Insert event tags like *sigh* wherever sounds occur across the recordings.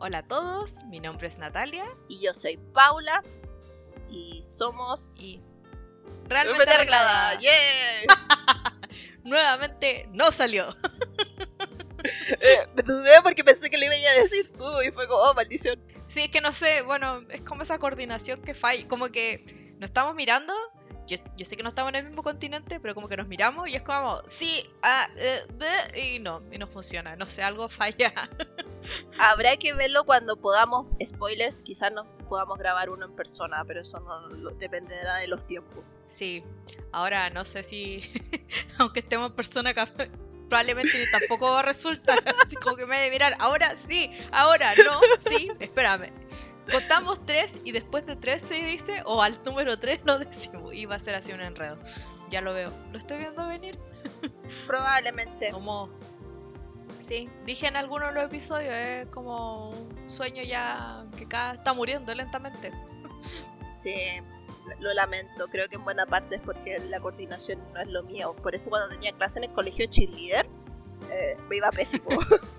Hola a todos, mi nombre es Natalia. Y yo soy Paula. Y somos. Y. Realmente arreglada. ¡Yeah! *laughs* Nuevamente no salió. *laughs* Eh, me dudé porque pensé que le iba a decir tú y fue como, oh, maldición. Sí, es que no sé, bueno, es como esa coordinación que falla. Como que nos estamos mirando yo, sé que no estamos en el mismo continente, pero como que nos miramos y es como, sí, ah, eh, y no, y no funciona, no sé, algo falla. *laughs* Habrá que verlo cuando podamos, spoilers, quizás no podamos grabar uno en persona, pero eso no dependerá de los tiempos. Sí, ahora no sé si, *laughs* aunque estemos en persona, probablemente tampoco va a resultar, *laughs* así como que me de mirar, ahora sí, ahora no, sí, espérame contamos tres y después de tres se dice, o al número tres lo decimos. Y va a ser así un enredo. Ya lo veo. ¿Lo estoy viendo venir? Probablemente. Como. Sí, dije en algunos de los episodios, es como un sueño ya que cada está muriendo lentamente. Sí, lo lamento. Creo que en buena parte es porque la coordinación no es lo mío. Por eso cuando tenía clase en el colegio cheerleader, eh, me iba pésimo. *laughs*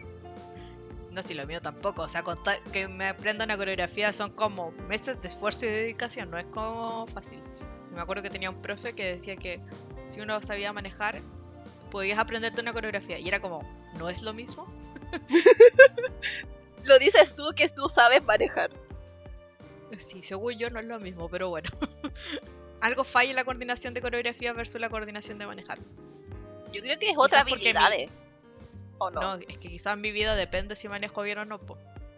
No, si lo mío tampoco. O sea, que me aprenda una coreografía son como meses de esfuerzo y dedicación, no es como fácil. Me acuerdo que tenía un profe que decía que si uno sabía manejar, podías aprenderte una coreografía. Y era como, ¿no es lo mismo? *laughs* lo dices tú que tú sabes manejar. Sí, según yo no es lo mismo, pero bueno. *laughs* Algo falla en la coordinación de coreografía versus la coordinación de manejar. Yo creo que es otra habilidad. no? es que quizás mi vida depende si manejo bien o no,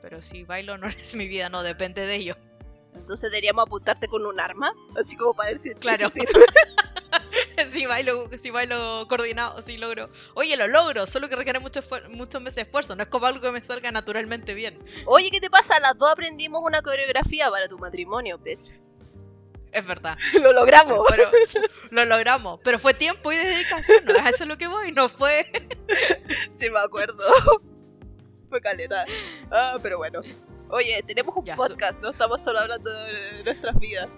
pero si bailo no *laughs* es mi vida, no depende de ello. Entonces deberíamos apuntarte con un arma, así como para decir claro. *laughs* si bailo, si bailo coordinado, si logro. Oye, lo logro, solo que requiere mucho muchos meses de esfuerzo, no es como algo que me salga naturalmente bien. Oye, ¿qué te pasa? Las dos aprendimos una coreografía para tu matrimonio, bitch. Es verdad. *laughs* lo logramos. Pero, lo logramos. Pero fue tiempo y dedicación. ¿no? eso es lo que voy. No fue. *laughs* sí, me acuerdo. fue caleta. Ah, pero bueno. Oye, tenemos un podcast, no estamos solo hablando de nuestras vidas.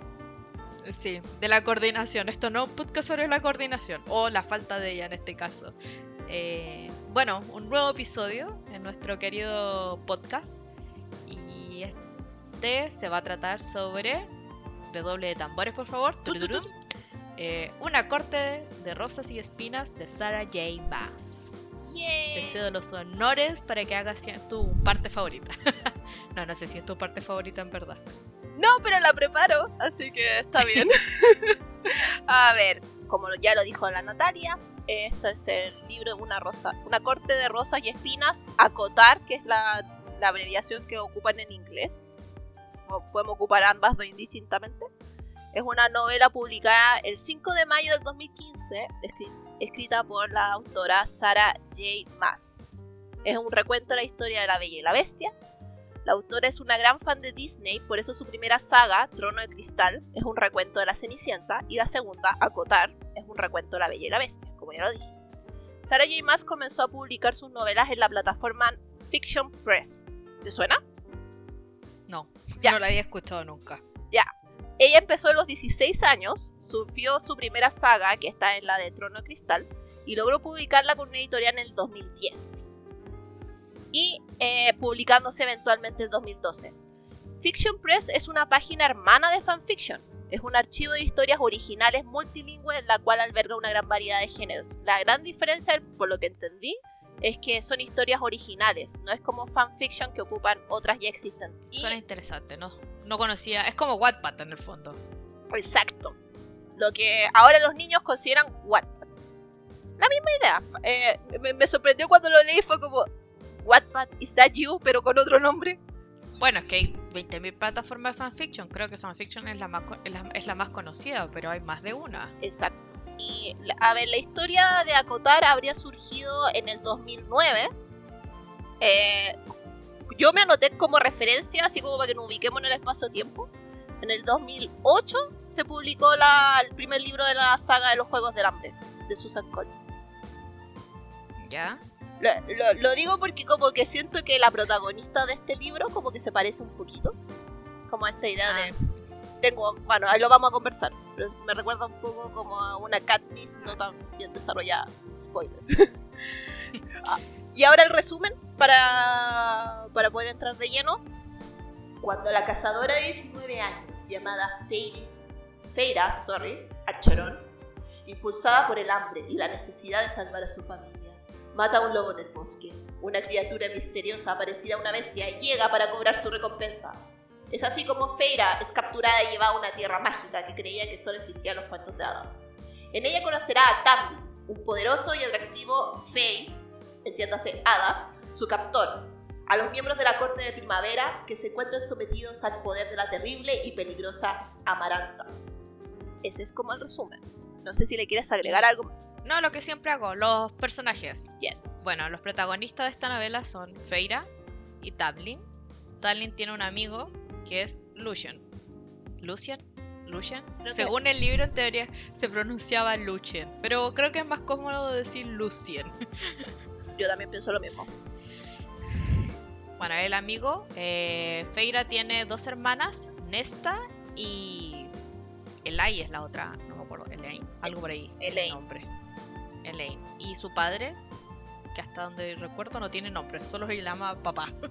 Sí, de la coordinación. Esto no es un podcast sobre la coordinación, o la falta de ella en este caso. Eh, bueno, un nuevo episodio en nuestro querido podcast. Y este se va a tratar sobre doble de tambores, por favor. Eh, una corte de rosas y espinas de Sarah J. Maas. Te cedo los honores para que hagas tu parte favorita. *laughs* no, no sé si es tu parte favorita en verdad. No, pero la preparo, así que está bien. *laughs* a ver, como ya lo dijo la Natalia, este es el libro Una rosa, una corte de rosas y espinas, acotar, que es la, la abreviación que ocupan en inglés podemos ocupar ambas indistintamente. Es una novela publicada el 5 de mayo del 2015, escrita por la autora Sarah J. Maas. Es un recuento de la historia de la Bella y la Bestia. La autora es una gran fan de Disney, por eso su primera saga, Trono de Cristal, es un recuento de la Cenicienta, y la segunda, Acotar, es un recuento de la Bella y la Bestia, como ya lo dije. Sarah J. Maas comenzó a publicar sus novelas en la plataforma Fiction Press. ¿Te suena? No, no la había escuchado nunca. Ya. Ella empezó a los 16 años, surgió su primera saga, que está en la de Trono de Cristal, y logró publicarla con una editorial en el 2010. Y eh, publicándose eventualmente en el 2012. Fiction Press es una página hermana de fanfiction. Es un archivo de historias originales multilingüe en la cual alberga una gran variedad de géneros. La gran diferencia, por lo que entendí, es que son historias originales, no es como fanfiction que ocupan otras ya existentes. Suena interesante, ¿no? No conocía, es como Wattpad en el fondo. Exacto. Lo que ahora los niños consideran Wattpad. La misma idea. Eh, me, sorprendió cuando lo leí, fue como, Wattpad, ¿is that you? Pero con otro nombre. Bueno, es que hay 20.000 plataformas de fanfiction. Creo que fanfiction es la, más, es la más conocida, pero hay más de una. Exacto. Y, a ver, la historia de Acotar habría surgido en el 2009. Eh, yo me anoté como referencia, así como para que nos ubiquemos en el espacio-tiempo. En el 2008 se publicó la, el primer libro de la saga de los Juegos del Hambre, de Susan Collins. ¿Ya? Lo, digo porque como que siento que la protagonista de este libro como que se parece un poquito. Como a esta idea de ah tengo, bueno, ahí lo vamos a conversar, pero me recuerda un poco como a una Katniss no tan bien desarrollada. Spoiler. *laughs* Ah, Y ahora el resumen para, para poder entrar de lleno. Cuando la cazadora de 19 años, llamada Feira, Feira sorry, Archerón, impulsada por el hambre y la necesidad de salvar a su familia, mata a un lobo en el bosque. Una criatura misteriosa parecida a una bestia llega para cobrar su recompensa. Es así como Feira es capturada y llevada a una tierra mágica que creía que solo existían los cuentos de hadas. En ella conocerá a Tamlin, un poderoso y atractivo Fey, entiéndase Hada, su captor, a los miembros de la corte de primavera que se encuentran sometidos al poder de la terrible y peligrosa Amaranta. Ese es como el resumen. No sé si le quieres agregar algo más. No, lo que siempre hago, los personajes. Yes. Bueno, los protagonistas de esta novela son Feira y Tablin. Tablin tiene un amigo que es Lucian. ¿Lucian? ¿Lucian? Creo que- Según el libro, en teoría se pronunciaba Lucian. Pero creo que es más cómodo decir Lucien. *laughs* Yo también pienso lo mismo. Bueno, el amigo, eh, Feira tiene dos hermanas, Nesta y Elai es la otra, acuerdo, Elaine, algo por ahí. el Elaine. nombre. Elaine. Y su padre, que hasta donde recuerdo no tiene nombre, solo se llama papá. *laughs*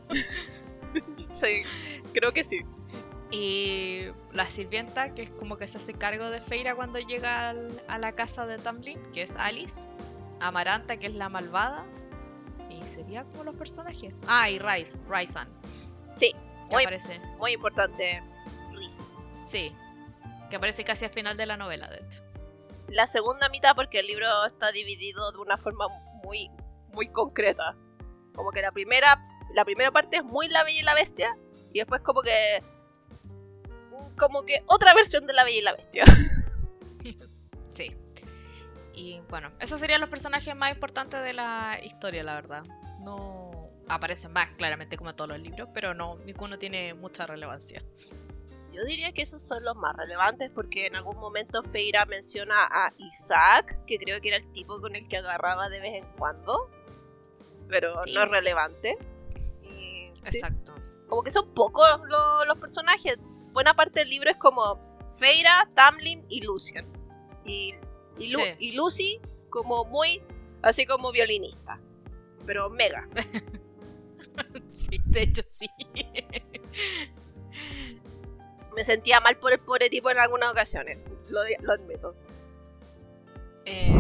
Sí, creo que sí. Y la sirvienta, que es como que se hace cargo de Feira cuando llega al- a la casa de Tamlin, que es Alice. Amaranta, que es la malvada. Y sería como los personajes. Ah, y Rice, Ryzan, Sí, Muy- aparece. muy importante, Luis. Sí, que aparece casi al final de la novela, de hecho. La segunda mitad, porque el libro está dividido de una forma muy, muy concreta. Como que la primera, la primera parte es muy La Bella y la Bestia, y después como que... Como que otra versión de La Bella y la Bestia. *laughs* Sí. Y bueno, esos serían los personajes más importantes de la historia, la verdad. No aparecen más claramente como en todos los libros, pero no, ninguno tiene mucha relevancia. Yo diría que esos son los más relevantes porque en algún momento Feira menciona a Isaac, que creo que era el tipo con el que agarraba de vez en cuando, pero Sí. no es relevante. Y, sí, Exacto. como que son pocos lo- los personajes. Buena parte del libro es como Feira, Tamlin y Lucian. Y, y, Lu- Sí. y Lucy como muy, así como violinista. Pero mega. *laughs* Sí, de hecho sí. Me sentía mal por el pobre tipo en algunas ocasiones. Lo, lo admito. Eh,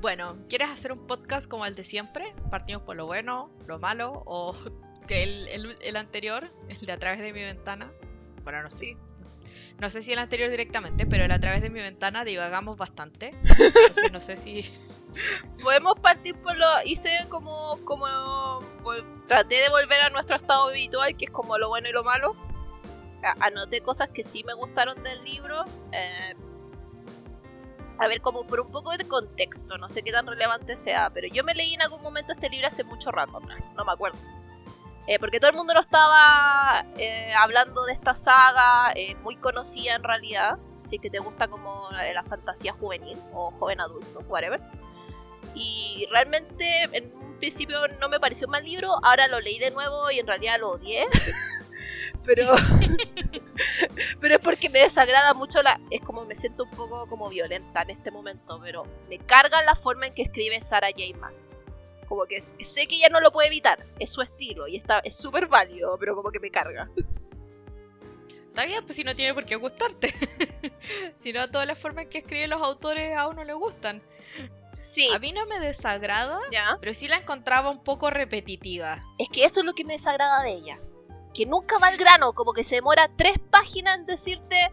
bueno, ¿quieres hacer un podcast como el de siempre? Partimos por lo bueno, lo malo, o *laughs* que el, el- el anterior, el de a través de mi ventana. Bueno, no sé. Sí. No sé si el anterior directamente, pero el a través de mi ventana divagamos bastante. Entonces no sé si. *laughs* Podemos partir por lo. Hice como. como traté de volver a nuestro estado habitual, que es como lo bueno y lo malo. Anoté cosas que sí me gustaron del libro. eh, a ver, como por un poco de contexto, no sé qué tan relevante sea, pero yo me leí en algún momento este libro hace mucho rato no me acuerdo. Eh, porque todo el mundo lo estaba eh, hablando de esta saga, eh, muy conocida en realidad, si es que te gusta como la fantasía juvenil o joven adulto, whatever. Y realmente en un principio no me pareció un mal libro, ahora lo leí de nuevo y en realidad lo odié. *laughs* pero *laughs* *laughs* pero es porque me desagrada mucho la es como me siento un poco como violenta en este momento, pero me carga la forma en que escribe Sarah J. Maas. Como que sé que ella no lo puede evitar, es su estilo y está es súper válido, pero como que me carga. Está bien, pues si no tiene por qué gustarte. *laughs* si no, todas las formas que escriben los autores a uno le gustan. Sí, A mí no me desagrada, ya. pero sí la encontraba un poco repetitiva. Es que esto es lo que me desagrada de ella. Que nunca va al grano, como que se demora tres páginas en decirte,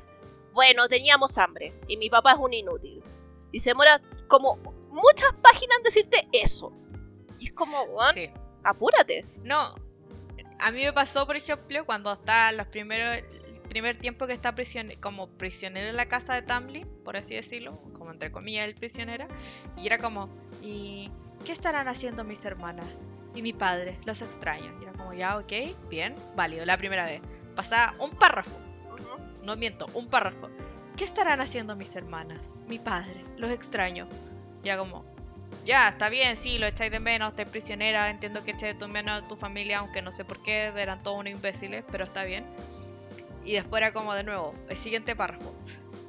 bueno, teníamos hambre y mi papá es un inútil. Y se demora como muchas páginas en decirte eso. Y es como, Sí. apúrate. No, a mí me pasó, por ejemplo, cuando está los primeros, el primer tiempo que está prisione- como prisionero en la casa de Tamlin, por así decirlo, como entre comillas el prisionera, y era como, ¿y qué estarán haciendo mis hermanas? Y mi padre, los extraño. Y era como, ya, ok, bien, válido, la primera vez. Pasaba un párrafo, no miento, un párrafo. ¿Qué estarán haciendo mis hermanas? Mi padre, los extraño. Ya como, ya, está bien, sí, lo echáis de menos, estáis prisionera, entiendo que echáis de menos a tu familia, aunque no sé por qué, eran todos unos imbéciles, pero está bien. Y después era como de nuevo, el siguiente párrafo.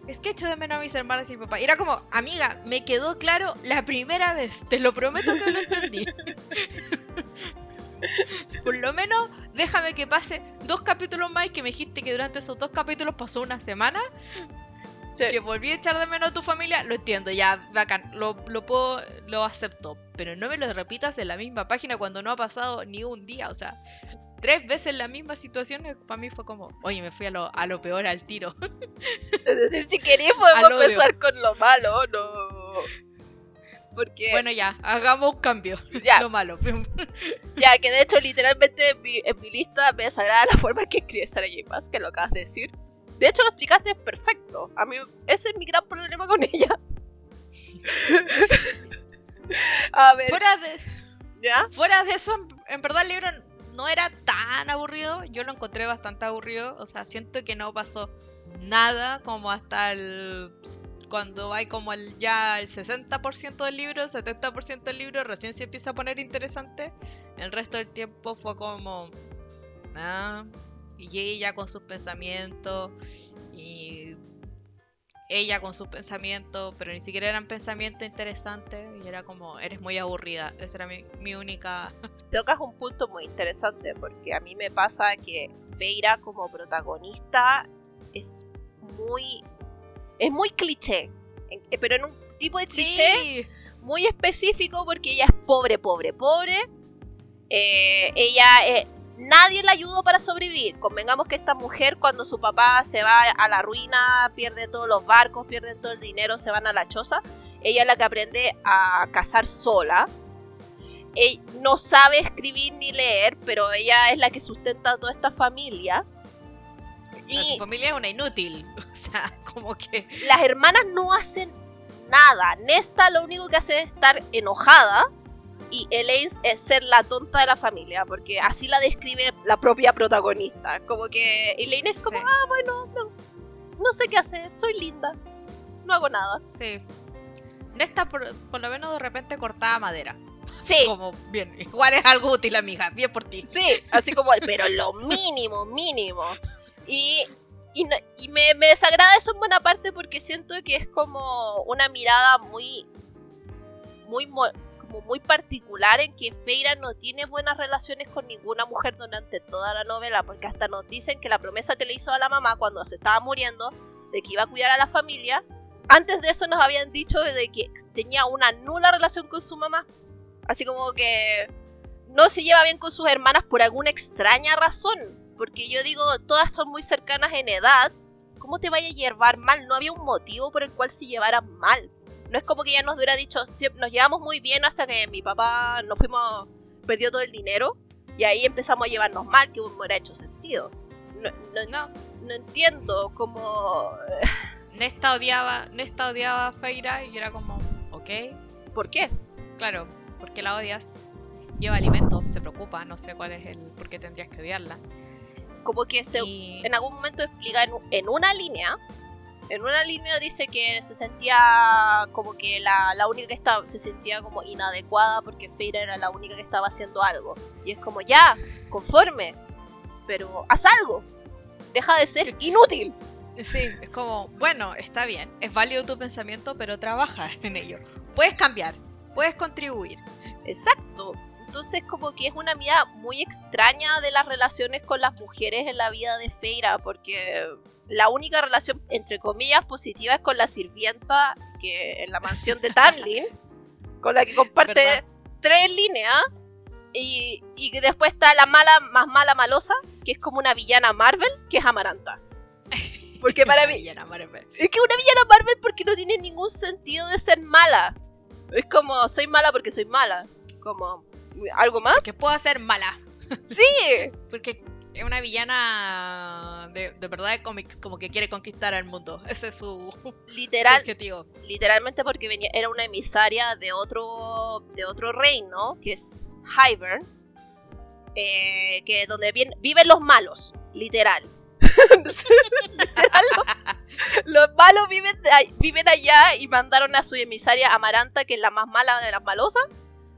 Es que echo de menos a mis hermanas y mi papá. Y era como, amiga, me quedó claro la primera vez, te lo prometo que lo entendí. *laughs* Por lo menos déjame que pase dos capítulos más y que me dijiste que durante esos dos capítulos pasó una semana. Sí. Que volví a echar de menos a tu familia, lo entiendo, ya, bacán, lo, lo puedo, lo acepto. Pero no me lo repitas en la misma página cuando no ha pasado ni un día, o sea, tres veces la misma situación, eh, para mí fue como, oye, me fui a lo, a lo peor al tiro. *laughs* Es decir, si queréis *laughs* podemos empezar con lo malo, no. Porque, Bueno, ya, hagamos un cambio. *laughs* ya, Lo malo. ya, que de hecho, literalmente en mi, en mi lista me desagrada la forma en que escribe Sarah J. Maas, que lo acabas de decir. De hecho, lo explicaste perfecto. A mí, ese es mi gran problema con ella. A ver, Fuera de, ¿ya? Fuera de eso, en- en verdad el libro no era tan aburrido. Yo lo encontré bastante aburrido. O sea, siento que no pasó nada como hasta el... Cuando hay como el ya el 60% del libro, 70% del libro, recién se empieza a poner interesante. El resto del tiempo fue como... Ah, y ella con sus pensamientos. Y ella con sus pensamientos, pero ni siquiera eran pensamientos interesantes. Y era como, eres muy aburrida. Esa era mi, mi única Tocas un punto muy interesante porque a mí me pasa que Feira como protagonista es muy es muy cliché, eh, pero en un tipo de cliché Sí, muy específico porque ella es pobre, pobre, pobre. Eh, ella eh, nadie la ayudó para sobrevivir. Convengamos que esta mujer cuando su papá se va a la ruina, pierde todos los barcos, pierde todo el dinero, se van a la choza. Ella es la que aprende a cazar sola. No sabe escribir ni leer, pero ella es la que sustenta a toda esta familia. a su Y familia es una inútil. *laughs* O sea, como que. las hermanas no hacen nada. Nesta lo único que hace es estar enojada y Elaine es ser la tonta de la familia, porque así la describe la propia protagonista. Como que Elaine es como, Sí, ah, bueno, no, no sé qué hacer, soy linda, no hago nada. sí. Nesta por, por lo menos de repente cortaba madera. Sí, Como, bien, igual es algo útil, amiga. Bien por ti. sí, así como, pero lo mínimo, mínimo. Y, y, no- y me, me desagrada eso en buena parte porque siento que es como una mirada muy, muy, mo- como muy particular en que Feira no tiene buenas relaciones con ninguna mujer durante toda la novela, porque hasta nos dicen que la promesa que le hizo a la mamá cuando se estaba muriendo de que iba a cuidar a la familia, antes de eso nos habían dicho de que tenía una nula relación con su mamá. Así como que no se lleva bien con sus hermanas por alguna extraña razón. Porque yo digo, todas son muy cercanas en edad. ¿Cómo te vaya a llevar mal? No había un motivo por el cual se llevaran mal. No es como que ella nos hubiera dicho, "Sie- nos llevamos muy bien hasta que mi papá nos fuimos, perdió todo el dinero. Y ahí empezamos a llevarnos mal, que hubiera hecho sentido. No, no- No, no entiendo cómo... *laughs* Nesta odiaba, Nesta odiaba a Feira y era como, ok, ¿Por qué? claro, ¿por qué la odias? Lleva alimento, se preocupa, no sé cuál es el por qué tendrías que odiarla. Como que se, Y- en algún momento explica en, en una línea. En una línea dice que se sentía como que la, la única que estaba, se sentía como inadecuada porque Feira era la única que estaba haciendo algo. Y es como, ya, conforme, pero haz algo. Deja de ser *laughs* inútil. Sí, es como, bueno, está bien, es válido tu pensamiento, pero trabaja en ello. Puedes cambiar, puedes contribuir. Exacto. Entonces como que es una mirada muy extraña de las relaciones con las mujeres en la vida de Feira, porque la única relación, entre comillas, positiva es con la sirvienta que en la mansión de Tamlin, *laughs* con la que comparte ¿Verdad? tres líneas, y, y que después está la mala, más mala malosa, que es como una villana Marvel, que es Amaranta. *laughs* Porque para mí, Villana, Marvel. es que una villana Marvel porque no tiene ningún sentido de ser mala. Es como, soy mala porque soy mala. Como, ¿algo más? Que puedo hacer mala. Sí. *laughs* Porque es una villana de, de verdad de cómics, como que quiere conquistar al mundo. *laughs* Ese es su, su Literal, objetivo. literalmente porque venía, era una emisaria de otro, de otro reino, que es Hybern. eh, que donde viven los malos, literal. Literal, *laughs* los, los malos viven, viven allá y mandaron a su emisaria Amaranta, que es la más mala de las malosas,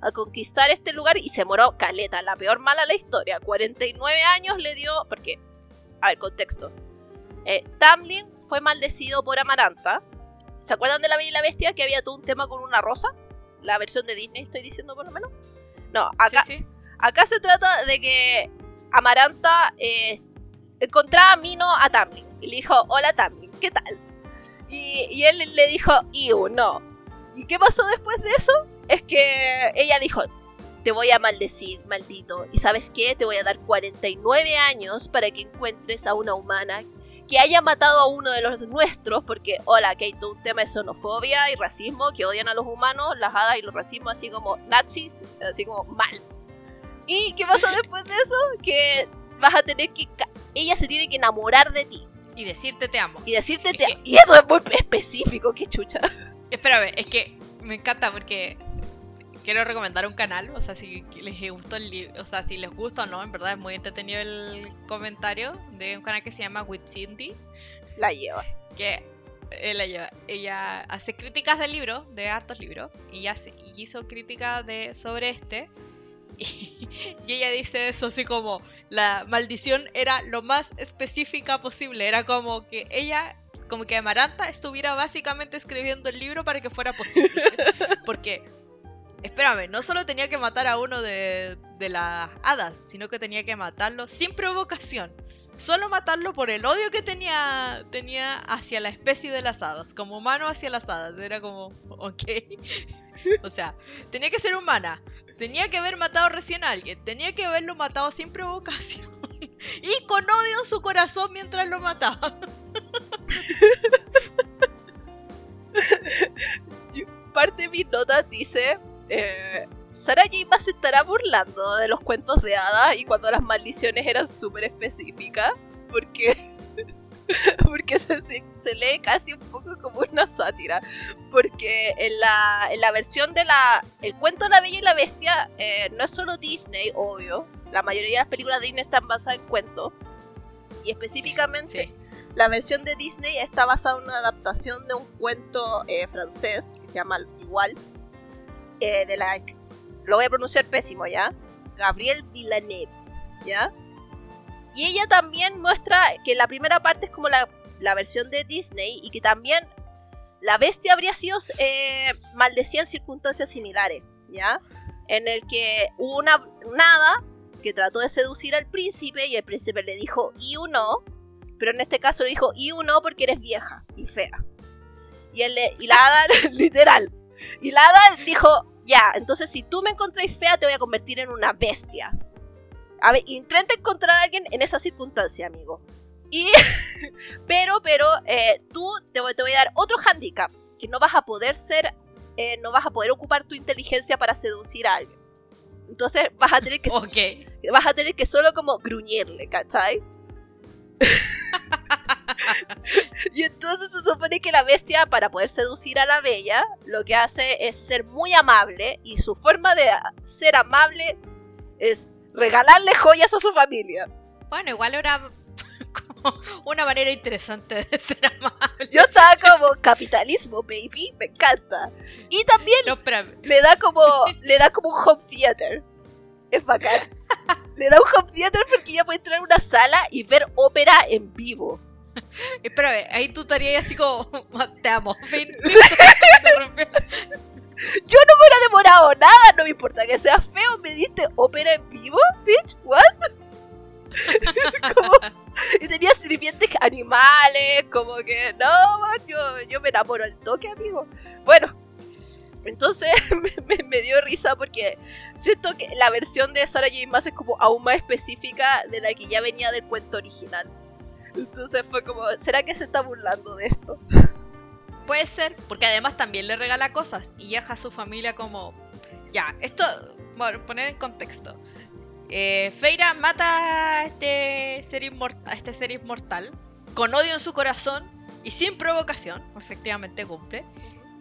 a conquistar este lugar y se moró Caleta, la peor mala de la historia. 49 años le dio, porque, a ver, contexto. Eh, Tamlin fue maldecido por Amaranta. ¿Se acuerdan de la Bella y la Bestia que había todo un tema con una rosa? La versión de Disney estoy diciendo por lo menos. No, acá, Sí, sí. Acá se trata de que Amaranta eh, encontraba a Mino a Tamlin. Y le dijo, hola Tamlin, ¿qué tal? Y, y él le dijo, Iu, no. ¿Y qué pasó después de eso? Es que ella dijo, te voy a maldecir, maldito. Y sabes qué, te voy a dar 49 años para que encuentres a una humana que haya matado a uno de los nuestros, porque, hola, que hay todo un tema de xenofobia y racismo, que odian a los humanos, las hadas y los racismos, así como nazis, así como mal. ¿Y qué pasó después de eso? Que vas a tener que... Ella se tiene que enamorar de ti. Y decirte te amo. Y decirte te amo. Y eso es muy específico, qué chucha. Espérame, es que me encanta porque quiero recomendar un canal, o sea, si les gustó el o sea, si les gusta o no, en verdad es muy entretenido el comentario de un canal que se llama With Cindy. La lleva. Que ella, eh, lleva, ella hace críticas del libro, de hartos libros, y, hace, y hizo críticas de, sobre este. *laughs* Y, y, ella dice eso así como la maldición era lo más específica posible, era como que ella como que Amaranta estuviera básicamente escribiendo el libro para que fuera posible. *laughs* Porque espérame, no solo tenía que matar a uno de, las hadas, sino que tenía que matarlo sin provocación. Solo matarlo por el odio que tenía, tenía hacia la especie de las hadas, como humano hacia las hadas. Era como, ok. *laughs* o sea, tenía que ser humana. Tenía que haber matado recién a alguien. Tenía que haberlo matado sin provocación. *laughs* y con odio en su corazón mientras lo mataba. *laughs* Parte de mis notas dice eh, Sarah J. se estará burlando de los cuentos de hadas y cuando las maldiciones eran súper específicas, porque, *laughs* porque se, se, lee casi un poco como una sátira, porque en la, en la versión de la... El cuento de la Bella y la Bestia eh, no es solo Disney, obvio, la mayoría de las películas de Disney están basadas en cuentos, y específicamente... La versión de Disney está basada en una adaptación de un cuento eh, francés que se llama igual, eh, de la. Lo voy a pronunciar pésimo, ¿ya? Gabriel Villeneuve, ¿ya? Y ella también muestra que la primera parte es como la, la versión de Disney y que también la bestia habría sido eh, maldecida en circunstancias similares, ¿ya? En el que hubo una nada que trató de seducir al príncipe y el príncipe le dijo, y uno, pero en este caso le dijo, y uno porque eres vieja y fea. Y, él y la hada, *laughs* literal, y la hada dijo, ya, entonces si tú me encontráis fea, te voy a convertir en una bestia. A ver, intenta encontrar a alguien en esa circunstancia, amigo. Y, *laughs* pero, pero, eh, tú te voy, te voy, a dar otro handicap, que no vas a poder ser, eh, no vas a poder ocupar tu inteligencia para seducir a alguien. Entonces vas a tener que, *laughs* okay. vas a tener que solo como gruñirle, ¿cachai? *laughs* *laughs* y entonces se supone que la bestia, para poder seducir a la bella, lo que hace es ser muy amable y su forma de ser amable es regalarle joyas a su familia. Bueno, igual era *laughs* como una manera interesante de ser amable. Yo estaba como capitalismo, baby, me encanta. Y también le da como le da como un home theater. Es bacán. *laughs* Le da un home theater porque ya puede entrar a una sala y ver ópera en vivo. Espérame, ahí tú estarías así como, te amo, fin. *laughs* Yo no me hubiera demorado nada, no me importa que sea feo, me diste ópera en vivo, bitch, what? *laughs* como, y tenía sirvientes animales, como que no, yo, yo me enamoro al toque, amigo. Bueno, entonces *laughs* me, me, dio risa porque siento que la versión de Sarah J. Maas es como aún más específica de la que ya venía del cuento original. Entonces fue como, ¿será que se está burlando de esto? Puede ser, porque además también le regala cosas y deja a su familia como... Ya, esto, bueno, poner en contexto. Eh, Feira mata a este, ser a este ser inmortal con odio en su corazón y sin provocación, efectivamente cumple.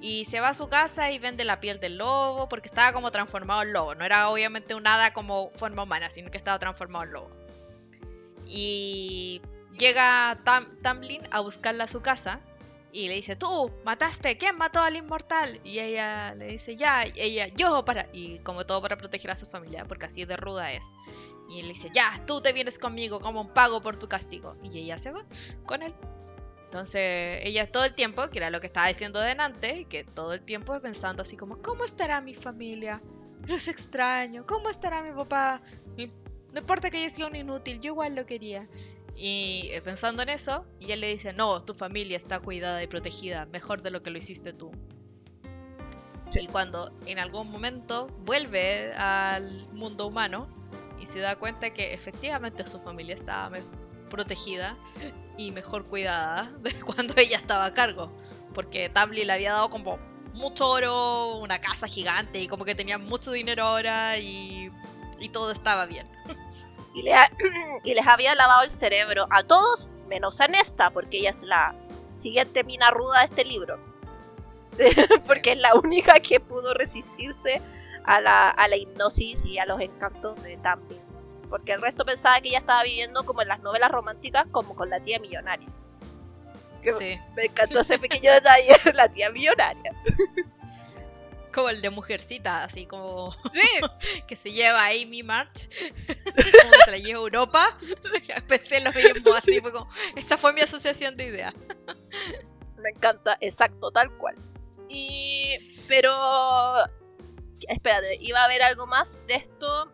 Y se va a su casa y vende la piel del lobo porque estaba como transformado en lobo. No era obviamente un hada como forma humana, sino que estaba transformado en lobo. Y llega Tamlin a buscarla a su casa y le dice, tú, mataste, ¿quién mató al inmortal? Y ella le dice, ya, ella, yo para, y como todo para proteger a su familia, porque así de ruda es. Y él dice, ya, tú te vienes conmigo como un pago por tu castigo. Y ella se va con él. Entonces, ella todo el tiempo, que era lo que estaba diciendo delante, que todo el tiempo pensando así como, ¿cómo estará mi familia? los extraño, ¿cómo estará mi papá? No importa que haya sido un inútil, yo igual lo quería. Y eh, pensando en eso, y él le dice, no, tu familia está cuidada y protegida, mejor de lo que lo hiciste tú. Y cuando en algún momento vuelve al mundo humano y se da cuenta que efectivamente su familia estaba protegida y mejor cuidada *laughs* de cuando ella estaba a cargo. Porque Tabli le había dado como mucho oro, una casa gigante y como que tenía mucho dinero ahora y, y todo estaba bien. *laughs* Y, le *clears throat* y les había lavado el cerebro a todos menos a Nesta, porque ella es la siguiente mina ruda de este libro. *laughs* porque es la única que pudo resistirse a la, a la hipnosis y a los encantos de Tambi. Porque el resto pensaba que ella estaba viviendo como en las novelas románticas, como con la tía millonaria. Sí. Me encantó ese pequeño detalle, *laughs* la tía millonaria. Como el de Mujercita, así como. Sí. *laughs* que se lleva a Amy March. *laughs* como que se la lleva a Europa. *laughs* Pensé en lo mismo, así. Fue como, esa fue mi asociación de ideas. Me encanta, exacto, tal cual. Y. Pero. Espérate, iba a haber algo más de esto.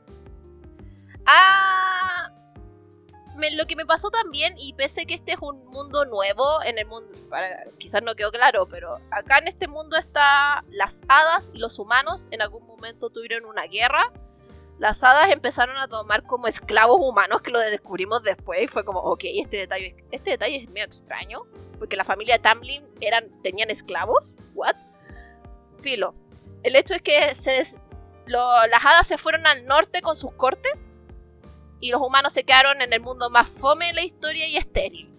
Me pasó también, y pese que este es un mundo nuevo en el mundo, para, quizás no quedó claro, pero acá en este mundo está las hadas y los humanos en algún momento tuvieron una guerra. Las hadas empezaron a tomar como esclavos humanos, que lo descubrimos después, y fue como, ok, este detalle, este detalle es medio extraño, porque la familia Tamlin eran, tenían esclavos, ¿what? Filo. El hecho es que se las hadas se fueron al norte con sus cortes y los humanos se quedaron en el mundo más fome de la historia y estéril.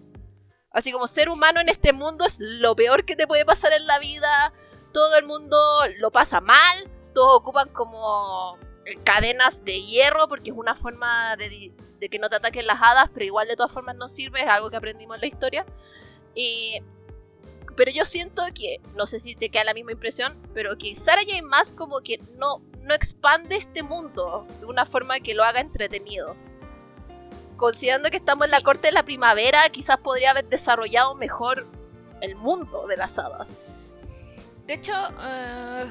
Así como ser humano en este mundo es lo peor que te puede pasar en la vida. Todo el mundo lo pasa mal. Todos ocupan como cadenas de hierro porque es una forma de, de que no te ataquen las hadas, pero igual de todas formas no sirve. Es algo que aprendimos en la historia. Y pero yo siento que, no sé si te queda la misma impresión, pero que Sarah J. Maas como que no, no expande este mundo de una forma que lo haga entretenido. Considerando que estamos en la corte de la primavera, quizás podría haber desarrollado mejor el mundo de las hadas. De hecho, eh,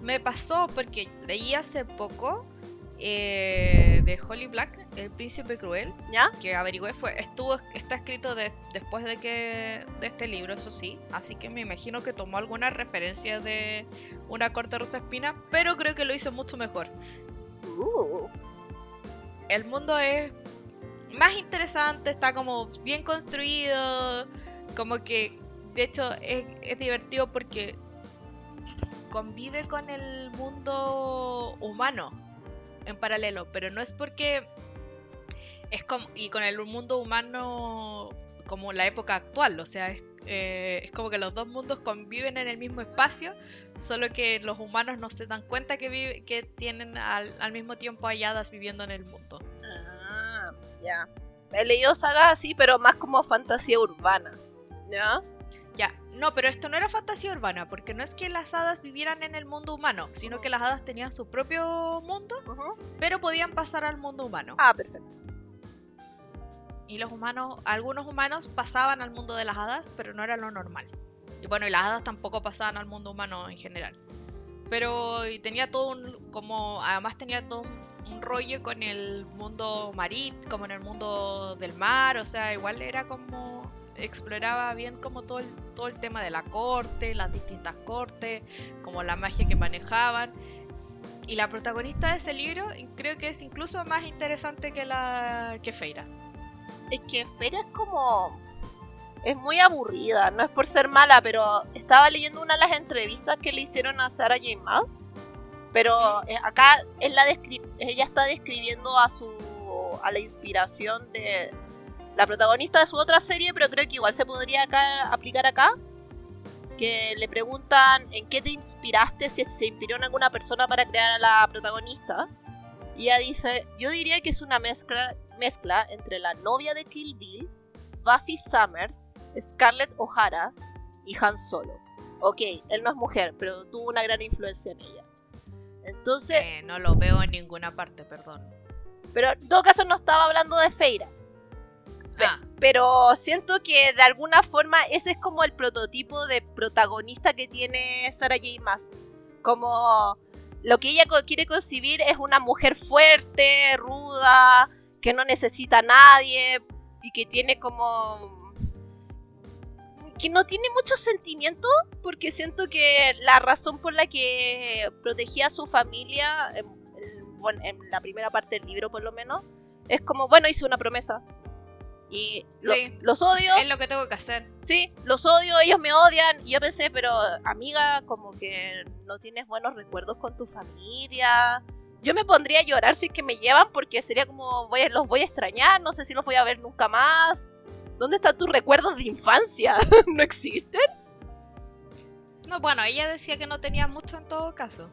me pasó porque leí hace poco eh, de Holly Black, El Príncipe Cruel, ¿Ya? que averigüé fue, estuvo, está escrito después de que de este libro, eso sí, así que me imagino que tomó alguna referencia de una corte rosa espina, pero creo que lo hizo mucho mejor. Uh. El mundo es más interesante, está como bien construido, como que de hecho es, es divertido porque convive con el mundo humano en paralelo, pero no es porque es como y con el mundo humano como la época actual, o sea, es, eh, como que los dos mundos conviven en el mismo espacio, solo que los humanos no se dan cuenta que, que tienen al, al, mismo tiempo halladas viviendo en el mundo. Ya. He leído sagas así, pero más como fantasía urbana, ¿ya? Ya, no, pero esto no era fantasía urbana, porque no es que las hadas vivieran en el mundo humano, sino que las hadas tenían su propio mundo, pero podían pasar al mundo humano. Ah, perfecto. Y los humanos, algunos humanos pasaban al mundo de las hadas, pero no era lo normal. Y bueno, y las hadas tampoco pasaban al mundo humano en general. Pero y tenía todo un, como, además tenía todo un rollo con el mundo marít, como en el mundo del mar, o sea, igual era como exploraba bien como todo el, todo el tema de la corte, las distintas cortes, como la magia que manejaban. Y la protagonista de ese libro creo que es incluso más interesante que la que Feira. Es que Feira es como es muy aburrida, no es por ser mala, pero estaba leyendo una de las entrevistas que le hicieron a Sarah J. Maas, pero eh, acá la ella está describiendo a su a la inspiración de, la protagonista de su otra serie, pero creo que igual se podría aplicar acá. Que le preguntan en qué te inspiraste, si se inspiró en alguna persona para crear a la protagonista. Y ella dice, yo diría que es una mezcla, mezcla entre la novia de Kill Bill, Buffy Summers, Scarlett O'Hara y Han Solo. Ok, él no es mujer, pero tuvo una gran influencia en ella. Entonces... Eh, no lo veo en ninguna parte, perdón. Pero en todo caso no estaba hablando de Feira. Ah. Pero siento que de alguna forma ese es como el prototipo de protagonista que tiene Sarah J. Maas. Como lo que ella quiere concebir es una mujer fuerte, ruda, que no necesita a nadie y que tiene como que no tiene mucho sentimiento porque siento que la razón por la que protegía a su familia en, en la primera parte del libro por lo menos es como bueno hice una promesa y los odio. Es lo que tengo que hacer. Sí, los odio, ellos me odian. Y yo pensé, pero amiga, como que no tienes buenos recuerdos con tu familia. Yo me pondría a llorar si es que me llevan porque sería como, voy, los voy a extrañar, no sé si los voy a ver nunca más. ¿Dónde están tus recuerdos de infancia? *laughs* ¿No existen? No, bueno, ella decía que no tenía mucho en todo caso.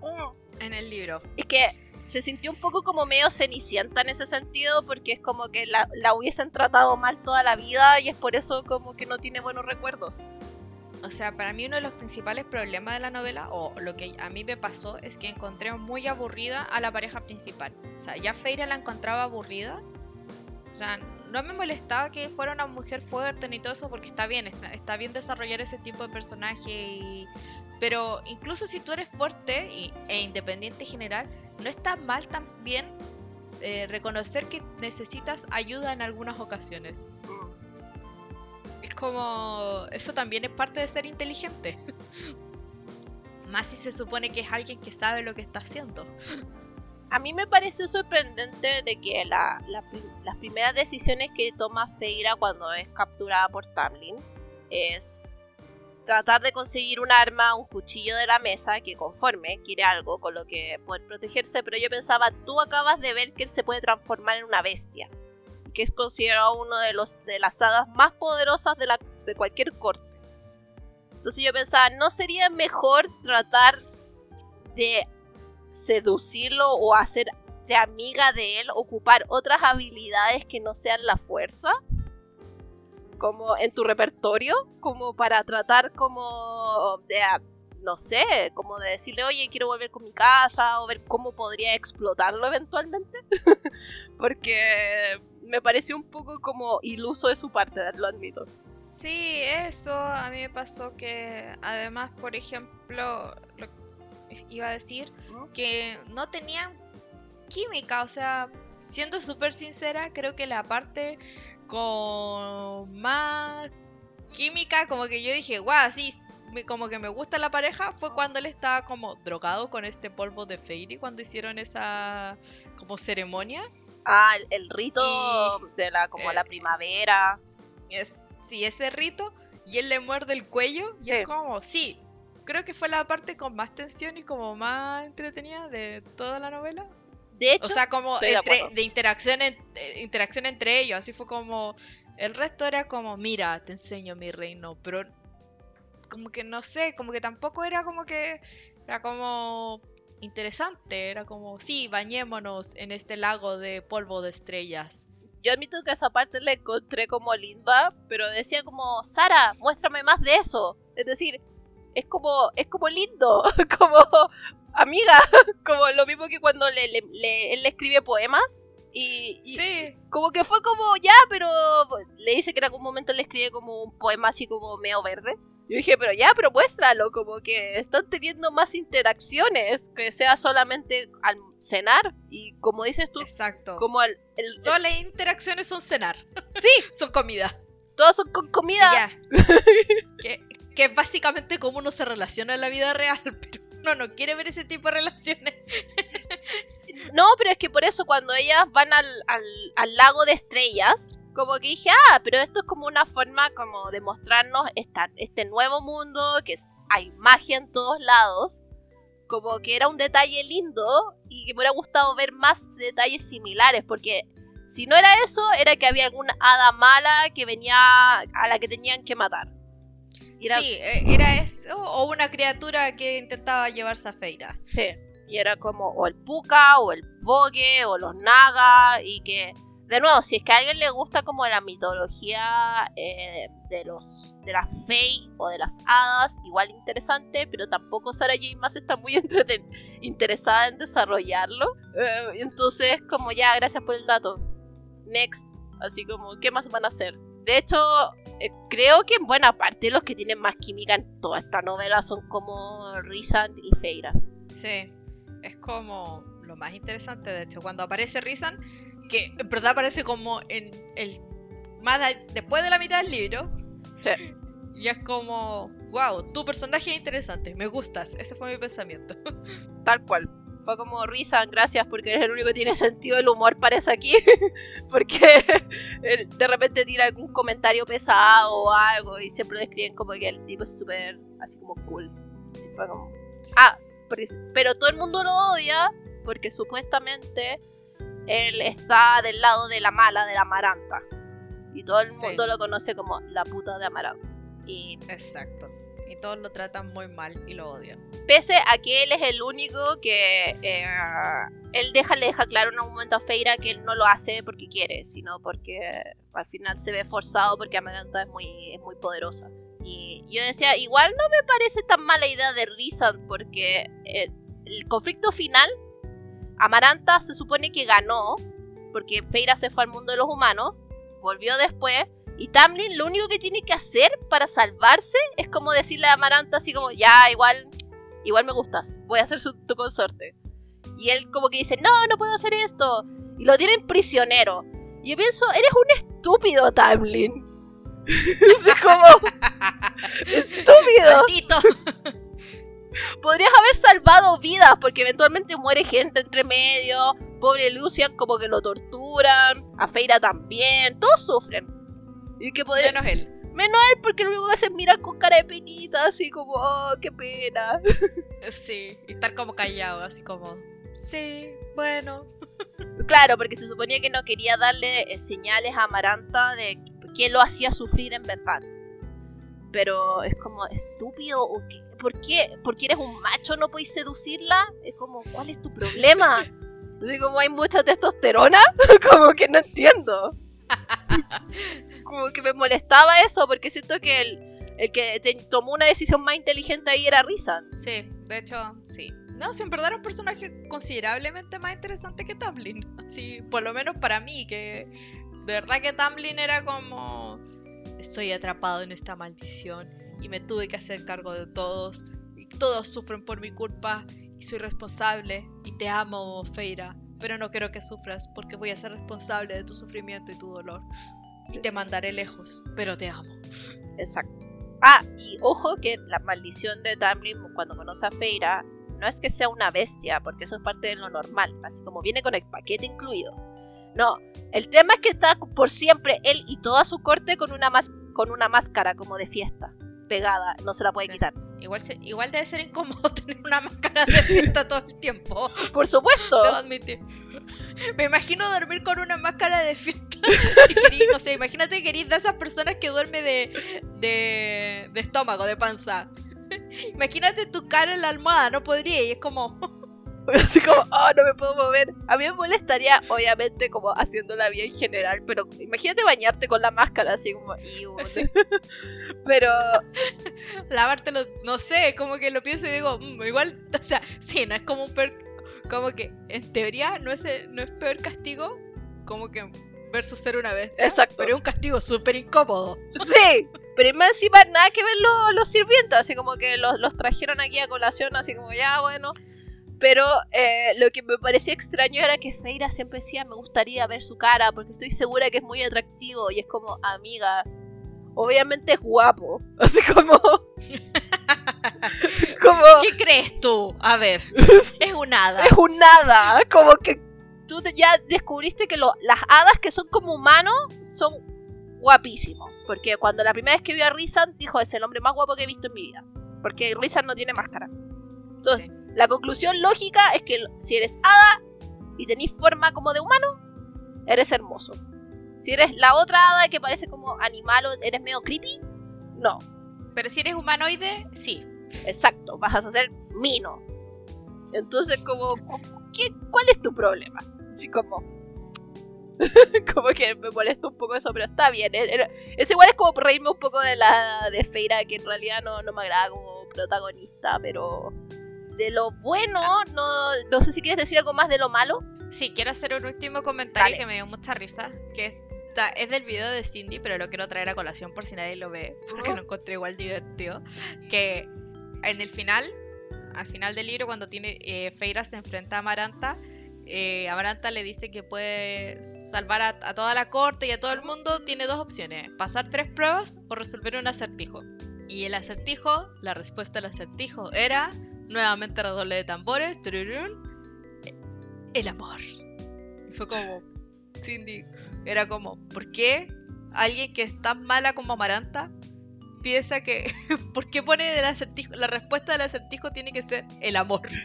Mm. En el libro. Es que se sintió un poco como medio cenicienta en ese sentido, porque es como que la, hubiesen tratado mal toda la vida y es por eso como que no tiene buenos recuerdos. O sea, para mí uno de los principales problemas de la novela, o lo que a mí me pasó, es que encontré muy aburrida a la pareja principal. O sea, ya Feira la encontraba aburrida. O sea, no me molestaba que fuera una mujer fuerte ni todo eso, porque está bien, está, está bien desarrollar ese tipo de personaje y pero incluso si tú eres fuerte e independiente en general, no está mal también eh, reconocer que necesitas ayuda en algunas ocasiones. Es como... Eso también es parte de ser inteligente. *laughs* Más si se supone que es alguien que sabe lo que está haciendo. *laughs* A mí me pareció sorprendente de que las primeras decisiones que toma Feira cuando es capturada por Tamlin es tratar de conseguir un arma, un cuchillo de la mesa, que conforme quiere algo con lo que poder protegerse, pero yo pensaba, tú acabas de ver que él se puede transformar en una bestia, que es considerado uno de, los, de las hadas más poderosas de, la, de cualquier corte. Entonces yo pensaba, ¿no sería mejor tratar de seducirlo o hacerte amiga de él, ocupar otras habilidades que no sean la fuerza? como en tu repertorio, como para tratar como de, ah, no sé, como de decirle, oye, quiero volver con mi casa o ver cómo podría explotarlo eventualmente. *laughs* Porque me pareció un poco como iluso de su parte, lo admito. Sí, eso a mí me pasó que además, por ejemplo, lo iba a decir que no tenían química, o sea, siendo súper sincera, creo que la parte con más química, como que yo dije, guau, sí, como que me gusta la pareja, fue cuando él estaba como drogado con este polvo de Fairy, cuando hicieron esa como ceremonia. Ah, el, rito de la como la eh, primavera. Es, sí, ese rito, y él le muerde el cuello, y es como, sí, creo que fue la parte con más tensión y como más entretenida de toda la novela. De hecho, o sea, como de, interacción, eh, interacción entre ellos, así fue como... El resto era como, mira, te enseño mi reino, pero como que no sé, como que tampoco era como que... Era como interesante, era como, sí, bañémonos en este lago de polvo de estrellas. Yo admito que esa parte la encontré como linda, pero decía como, Sara, muéstrame más de eso. Es decir, es como, es como lindo, *laughs* como amiga, *laughs* como lo mismo que cuando le, él le escribe poemas. Y, sí. como que fue como, ya, pero le dice que en algún momento le escribe como un poema así como medio verde. Yo dije, pero ya, pero muéstralo, como que están teniendo más interacciones, que sea solamente al cenar. Y como dices tú, Exacto. como el, Todas las interacciones son cenar. Sí. *laughs* son comida. Todas son con comida. Ya. que, que es básicamente cómo uno se relaciona en la vida real, *laughs* pero no, no quiere ver ese tipo de relaciones. no, pero es que por eso cuando ellas van al, al, lago de estrellas, como que dije, ah, pero esto es como una forma como de mostrarnos esta, este nuevo mundo, que hay magia en todos lados, como que era un detalle lindo y que me hubiera gustado ver más detalles similares, porque si no era eso, era que había alguna hada mala que venía a la que tenían que matar. Sí, eh, era eso o una criatura que intentaba llevarse a Feira. Sí, y era como o el Puka o el Bogue o los Naga y que de nuevo, si es que a alguien le gusta como la mitología eh, de, los de las Fey o de las hadas, igual interesante, pero tampoco Sarah J. Maas está muy *laughs* interesada en desarrollarlo. Eh, entonces, como ya, gracias por el dato. Next, así como, ¿qué más van a hacer? De hecho, eh, creo que en buena parte los que tienen más química en toda esta novela son como Rizan y Feira. Sí, es como lo más interesante, de hecho, cuando aparece Rizan, que en verdad aparece como en el más después de la mitad del libro. Sí. Y es como, wow, tu personaje es interesante, me gustas. Ese fue mi pensamiento. Tal cual. Fue como risa, gracias porque eres el único que tiene sentido del humor, parece aquí. *laughs* porque *laughs* de repente tira algún comentario pesado o algo y siempre lo describen como que el tipo es súper así como cool. Y fue como... Ah, pero todo el mundo lo odia porque supuestamente él está del lado de la mala, de la Amaranta. Y todo el Sí. mundo lo conoce como la puta de Amaranta. Y Exacto. Y todos lo tratan muy mal y lo odian. pese a que él es el único que eh, él deja, le deja claro en un momento a Feira que él no lo hace porque quiere, sino porque al final se ve forzado porque Amaranta es muy, es muy poderosa. Y yo decía, igual no me parece tan mala idea de Rizan porque el, el conflicto final, Amaranta se supone que ganó porque Feira se fue al mundo de los humanos, volvió después y Tamlin lo único que tiene que hacer para salvarse es como decirle a Amaranta así como, ya, igual, igual me gustas, voy a ser su- tu consorte. Y él como que dice, no, no puedo hacer esto. Y lo tienen prisionero. Y yo pienso, eres un estúpido, Tamlin. *laughs* es como, estúpido. ¡Maldito! *laughs* Podrías haber salvado vidas porque eventualmente muere gente entre medio. Pobre Lucian como que lo torturan. A Feira también. Todos sufren. Y que podría... Menos él. Menos él porque lo único que hace es mirar con cara de penita, así como, oh, qué pena. Sí, y estar como callado, así como, sí, bueno. *laughs* Claro, porque se suponía que no quería darle eh, señales a Amaranta de quién lo hacía sufrir en verdad. Pero es como estúpido. ¿o qué? ¿Por qué? ¿Porque eres un macho no podéis seducirla? Es como, ¿cuál es tu problema? *laughs* Así como hay mucha testosterona, *laughs* como que no entiendo. Como que me molestaba eso, porque siento que el, el que te- tomó una decisión más inteligente ahí era Rizan. Sí, de hecho, sí. No, si en verdad era un personaje considerablemente más interesante que Tamlin. *laughs* Así, por lo menos para mí, que de verdad que Tamlin era como... Estoy atrapado en esta maldición y me tuve que hacer cargo de todos. Y todos sufren por mi culpa y soy responsable. Y te amo, Feira. Pero no quiero que sufras porque voy a ser responsable de tu sufrimiento y tu dolor. Y te mandaré lejos, pero te amo. Exacto. Ah, y ojo que la maldición de Tamlin cuando conoce a Feira no es que sea una bestia, porque eso es parte de lo normal, así como viene con el paquete incluido. No, el tema es que está por siempre él y toda su corte con una, mas- con una máscara como de fiesta, pegada, no se la puede Sí. quitar. Igual, se- igual debe ser incómodo *laughs* tener una máscara de fiesta todo el tiempo. Por supuesto. Debo admitir. Me imagino dormir con una máscara de fiesta. No sé, imagínate que querís de esas personas que duerme de, de, de estómago, de panza. *laughs* Imagínate tu cara en la almohada, no podría. Y es como, *laughs* Así como, oh, no me puedo mover. A mí me molestaría, obviamente, como haciéndola bien general, pero imagínate bañarte con la máscara, así como. *laughs* Sí. pero lavártelo, no sé, como que lo pienso y digo, "Mm, igual, o sea, sí, no es como un peor, como que en teoría no es, el- no es peor castigo, como que versus ser una vez. Exacto. Pero es un castigo súper incómodo. Sí, pero más encima nada que ver lo- los sirvientes, así como que los, los trajeron aquí a colación, así como ya, bueno. Pero eh, lo que me parecía extraño era que Feira siempre decía, me gustaría ver su cara, porque estoy segura que es muy atractivo. Y es como, amiga, obviamente es guapo. *laughs* Así como... *laughs* como... ¿Qué crees tú? A ver, *laughs* es un hada. Es un nada, como que tú ya descubriste que lo- las hadas que son como humanos son guapísimos. Porque cuando la primera vez que vio a Rizan, dijo, es el hombre más guapo que he visto en mi vida. Porque Rizan no tiene máscara. Entonces, Sí. la conclusión lógica es que si eres hada y tenés forma como de humano, eres hermoso. Si eres la otra hada que parece como animal o eres medio creepy, no. Pero si eres humanoide, sí. Exacto, vas a ser mino. Entonces, como, ¿qué, ¿cuál es tu problema? Así como, *laughs* como que me molesta un poco eso, pero está bien. Es, es igual es como reírme un poco de la de Feira, que en realidad no, no me agrada como protagonista, pero de lo bueno, no, no sé si quieres decir algo más de lo malo. Sí, quiero hacer un último comentario Dale. que me dio mucha risa. Que está- es del video de Cindy, pero lo quiero traer a colación por si nadie lo ve. Porque Ujú. lo encontré igual divertido. Que en el final, al final del libro, cuando tiene eh, Feira se enfrenta a Amaranta, eh, Amaranta le dice que puede salvar a, toda la corte y a todo el mundo. Tiene dos opciones: pasar tres pruebas o resolver un acertijo. Y el acertijo, la respuesta al acertijo era, nuevamente redoble de tambores, el amor. Fue como, Cindy, era como, ¿por qué alguien que es tan mala como Amaranta piensa que, *laughs* ¿por qué pone el acertijo, la respuesta del acertijo tiene que ser el amor? *laughs*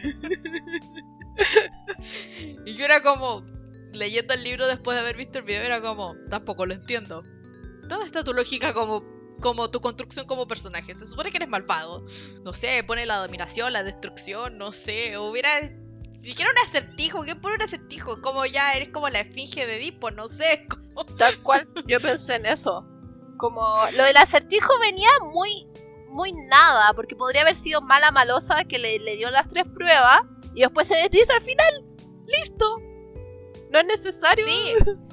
era como, leyendo el libro después de haber visto el video, era como, tampoco lo entiendo. ¿Dónde está tu lógica como como tu construcción como personaje. Se supone que eres malvado. No sé, pone la dominación, la destrucción, no sé. Hubiera. Si siquiera un acertijo, ¿qué pone un acertijo? Como ya eres como la esfinge de Edipo, no sé. *laughs* Tal cual, yo pensé en eso. Como lo del acertijo venía muy, muy nada, porque podría haber sido mala malosa que le, le dio las tres pruebas y después se dice al final, listo. No es necesario. Sí. *laughs*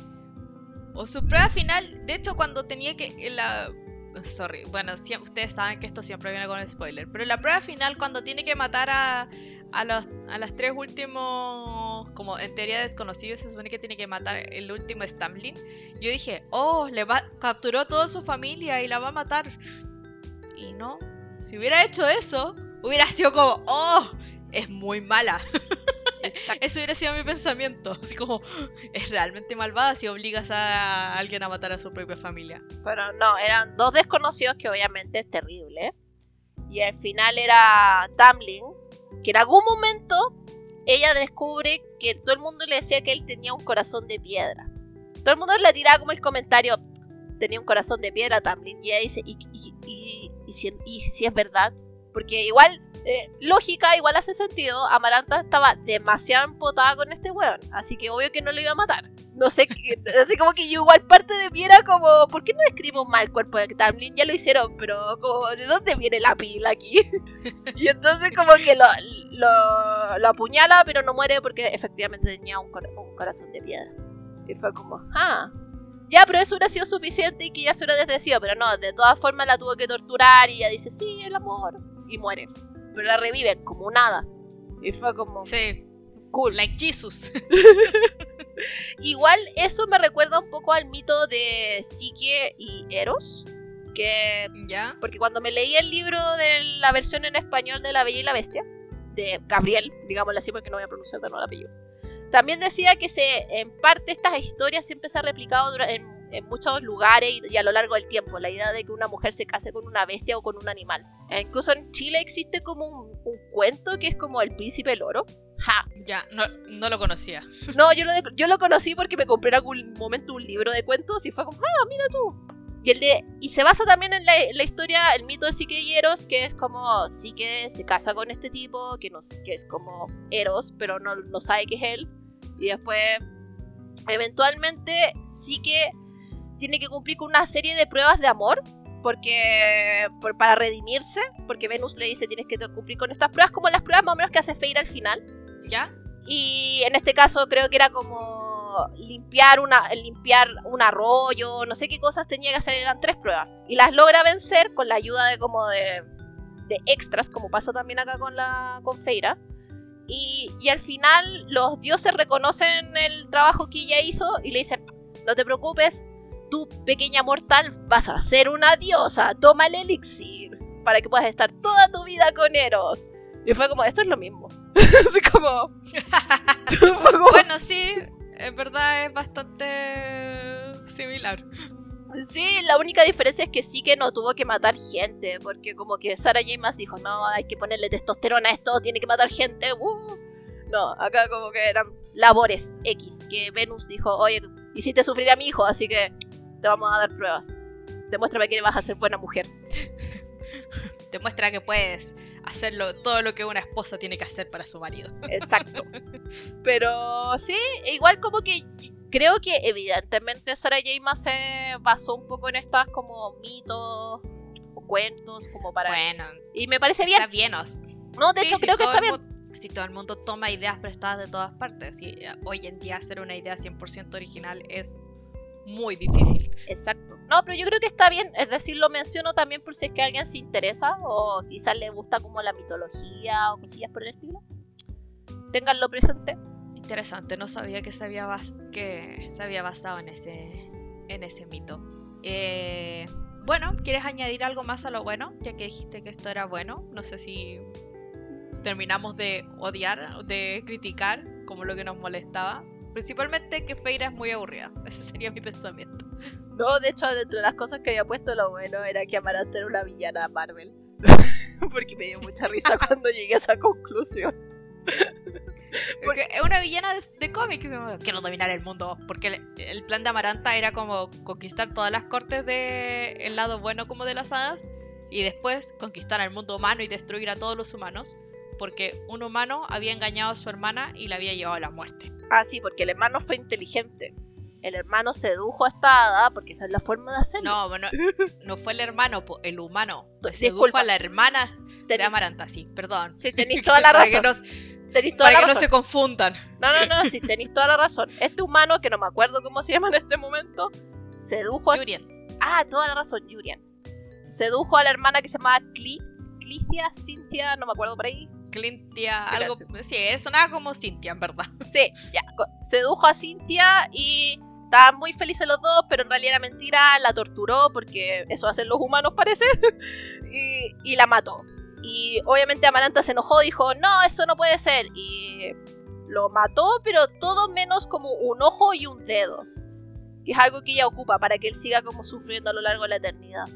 O su prueba final, de hecho cuando tenía que la sorry, bueno, ustedes saben que esto siempre viene con spoiler, pero la prueba final cuando tiene que matar a, a, los, a las tres últimos, como en teoría desconocidos, se supone que tiene que matar el último Stamlin. Yo dije, oh, le va, capturó a toda su familia y la va a matar. Y no, si hubiera hecho eso, hubiera sido como, oh, es muy mala. *laughs* Eso hubiera sido mi pensamiento. *laughs* Así como, es realmente malvada si obligas a alguien a matar a su propia familia. Pero no, eran dos desconocidos que obviamente es terrible. Y al final era Tamlin, que en algún momento ella descubre que todo el mundo le decía que él tenía un corazón de piedra. Todo el mundo le tiraba como el comentario, tenía un corazón de piedra Tamlin. Y ella dice, ¿y, y si es verdad? Porque igual eh, lógica igual hace sentido. Amaranta estaba demasiado empotada con este weón. Así que obvio que no lo iba a matar. No sé, *laughs* así como que yo igual parte de mí era como, ¿por qué no describo mal cuerpo de Tamlin? Ya lo hicieron, pero como, ¿de dónde viene la pila aquí? *laughs* y entonces como que lo, lo, apuñala, pero no muere porque efectivamente tenía un, un corazón de piedra. Y fue como, ah, ya, pero eso hubiera sido suficiente y que ya se hubiera desdecido, pero no, de todas formas la tuvo que torturar y ella dice, sí, el amor, y muere pero la reviven como nada. Y fue como. Sí. Cool. Like Jesus. *laughs* Igual eso me recuerda un poco al mito de Psique y Eros. Que. ¿Ya? Porque cuando me leí el libro de la versión en español de La Bella y la Bestia, de Gabriel, digámoslo así porque no voy a pronunciar de nuevo el apellido. También decía que se, en parte estas historias siempre se han replicado en en muchos lugares y, a lo largo del tiempo. La idea de que una mujer se case con una bestia o con un animal. E incluso en Chile existe como un, cuento que es como el príncipe loro. Ja. Ya, no, no lo conocía. No, yo lo, yo lo conocí porque me compré en algún momento un libro de cuentos y fue como, ah, mira tú. Y, el de, y se basa también en la, historia, el mito de Psique y Eros, que es como Psique se casa con este tipo, que, no, que es como Eros, pero no, no sabe que es él. Y después, eventualmente, Psique tiene que cumplir con una serie de pruebas de amor porque para redimirse, porque Venus le dice tienes que cumplir con estas pruebas como las pruebas más o menos que hace Feira al final. ¿Ya? Y en este caso creo que era como limpiar una limpiar un arroyo, no sé qué cosas tenía que hacer, eran tres pruebas y las logra vencer con la ayuda de como de, de extras, como pasó también acá con la con Feira. Y, y al final los dioses reconocen el trabajo que ella hizo y le dicen, no te preocupes, tú, pequeña mortal, vas a ser una diosa, toma el elixir para que puedas estar toda tu vida con Eros. Y fue como, esto es lo mismo. *laughs* Así *laughs* como... bueno, sí, en verdad es bastante similar. Sí, la única diferencia es que sí que no tuvo que matar gente, porque como que Sarah J. dijo, no, hay que ponerle testosterona a esto, tiene que matar gente. Uh. No, acá como que eran labores X, que Venus dijo, oye, hiciste sufrir a mi hijo, así que te vamos a dar pruebas. Demuéstrame que vas a ser buena mujer. *laughs* Demuestra que puedes hacerlo todo lo que una esposa tiene que hacer para su marido. Exacto. *laughs* Pero sí, igual como que creo que evidentemente Sarah J. se basó un poco en estas como mitos o cuentos como para... Bueno. Y me parece bien. Está bien. No, de hecho creo que está bien. Si todo el mundo toma ideas prestadas de todas partes, y hoy en día hacer una idea 100% original es muy difícil. Exacto. No, pero yo creo que está bien, es decir, lo menciono también por si es que alguien se interesa o quizás le gusta como la mitología o cosillas por el estilo. Ténganlo presente. Interesante, no sabía que se había, que se había basado en ese, en ese mito. Eh, bueno, ¿quieres añadir algo más a lo bueno? Ya que dijiste que esto era bueno. No sé si terminamos de odiar, de criticar como lo que nos molestaba. Principalmente que Feira es muy aburrida. *laughs* Ese sería mi pensamiento. No, de hecho, dentro de las cosas que había puesto lo bueno era que Amaranta era una villana Marvel. *laughs* Porque me dio mucha risa cuando llegué a esa conclusión. Porque es una villana de, cómics. Quiero dominar el mundo. Porque el, plan de Amaranta era como conquistar todas las cortes del el lado bueno como de las hadas. Y después conquistar al mundo humano y destruir a todos los humanos. Porque un humano había engañado a su hermana y la había llevado a la muerte. Ah, sí, porque el hermano fue inteligente. El hermano sedujo a esta hada porque esa es la forma de hacerlo. No, bueno, *laughs* no fue el hermano, el humano. Sedujo a la hermana de Amaranta, sí, perdón. Sí, *laughs* tenéis toda la razón para que no se confundan. No, no, no, sí, *laughs* tenéis toda la razón. Este humano, que no me acuerdo cómo se llama en este momento, sedujo a... Yurian. Ah, toda la razón, Yurian. Sedujo a la hermana que se llamaba Clicia, Cintia, no me acuerdo por ahí. Clintia, algo... Sí, sonaba como Cintia, en verdad. *laughs* Sí, ya. Sedujo a Cintia y estaban muy felices los dos, pero en realidad era mentira, la torturó, porque eso hacen los humanos *laughs* parece, y la mató. Y obviamente Amaranta se enojó, dijo, no, eso no puede ser. Y lo mató, pero todo menos como un ojo y un dedo. Que es algo que ella ocupa para que él siga como sufriendo a lo largo de la eternidad.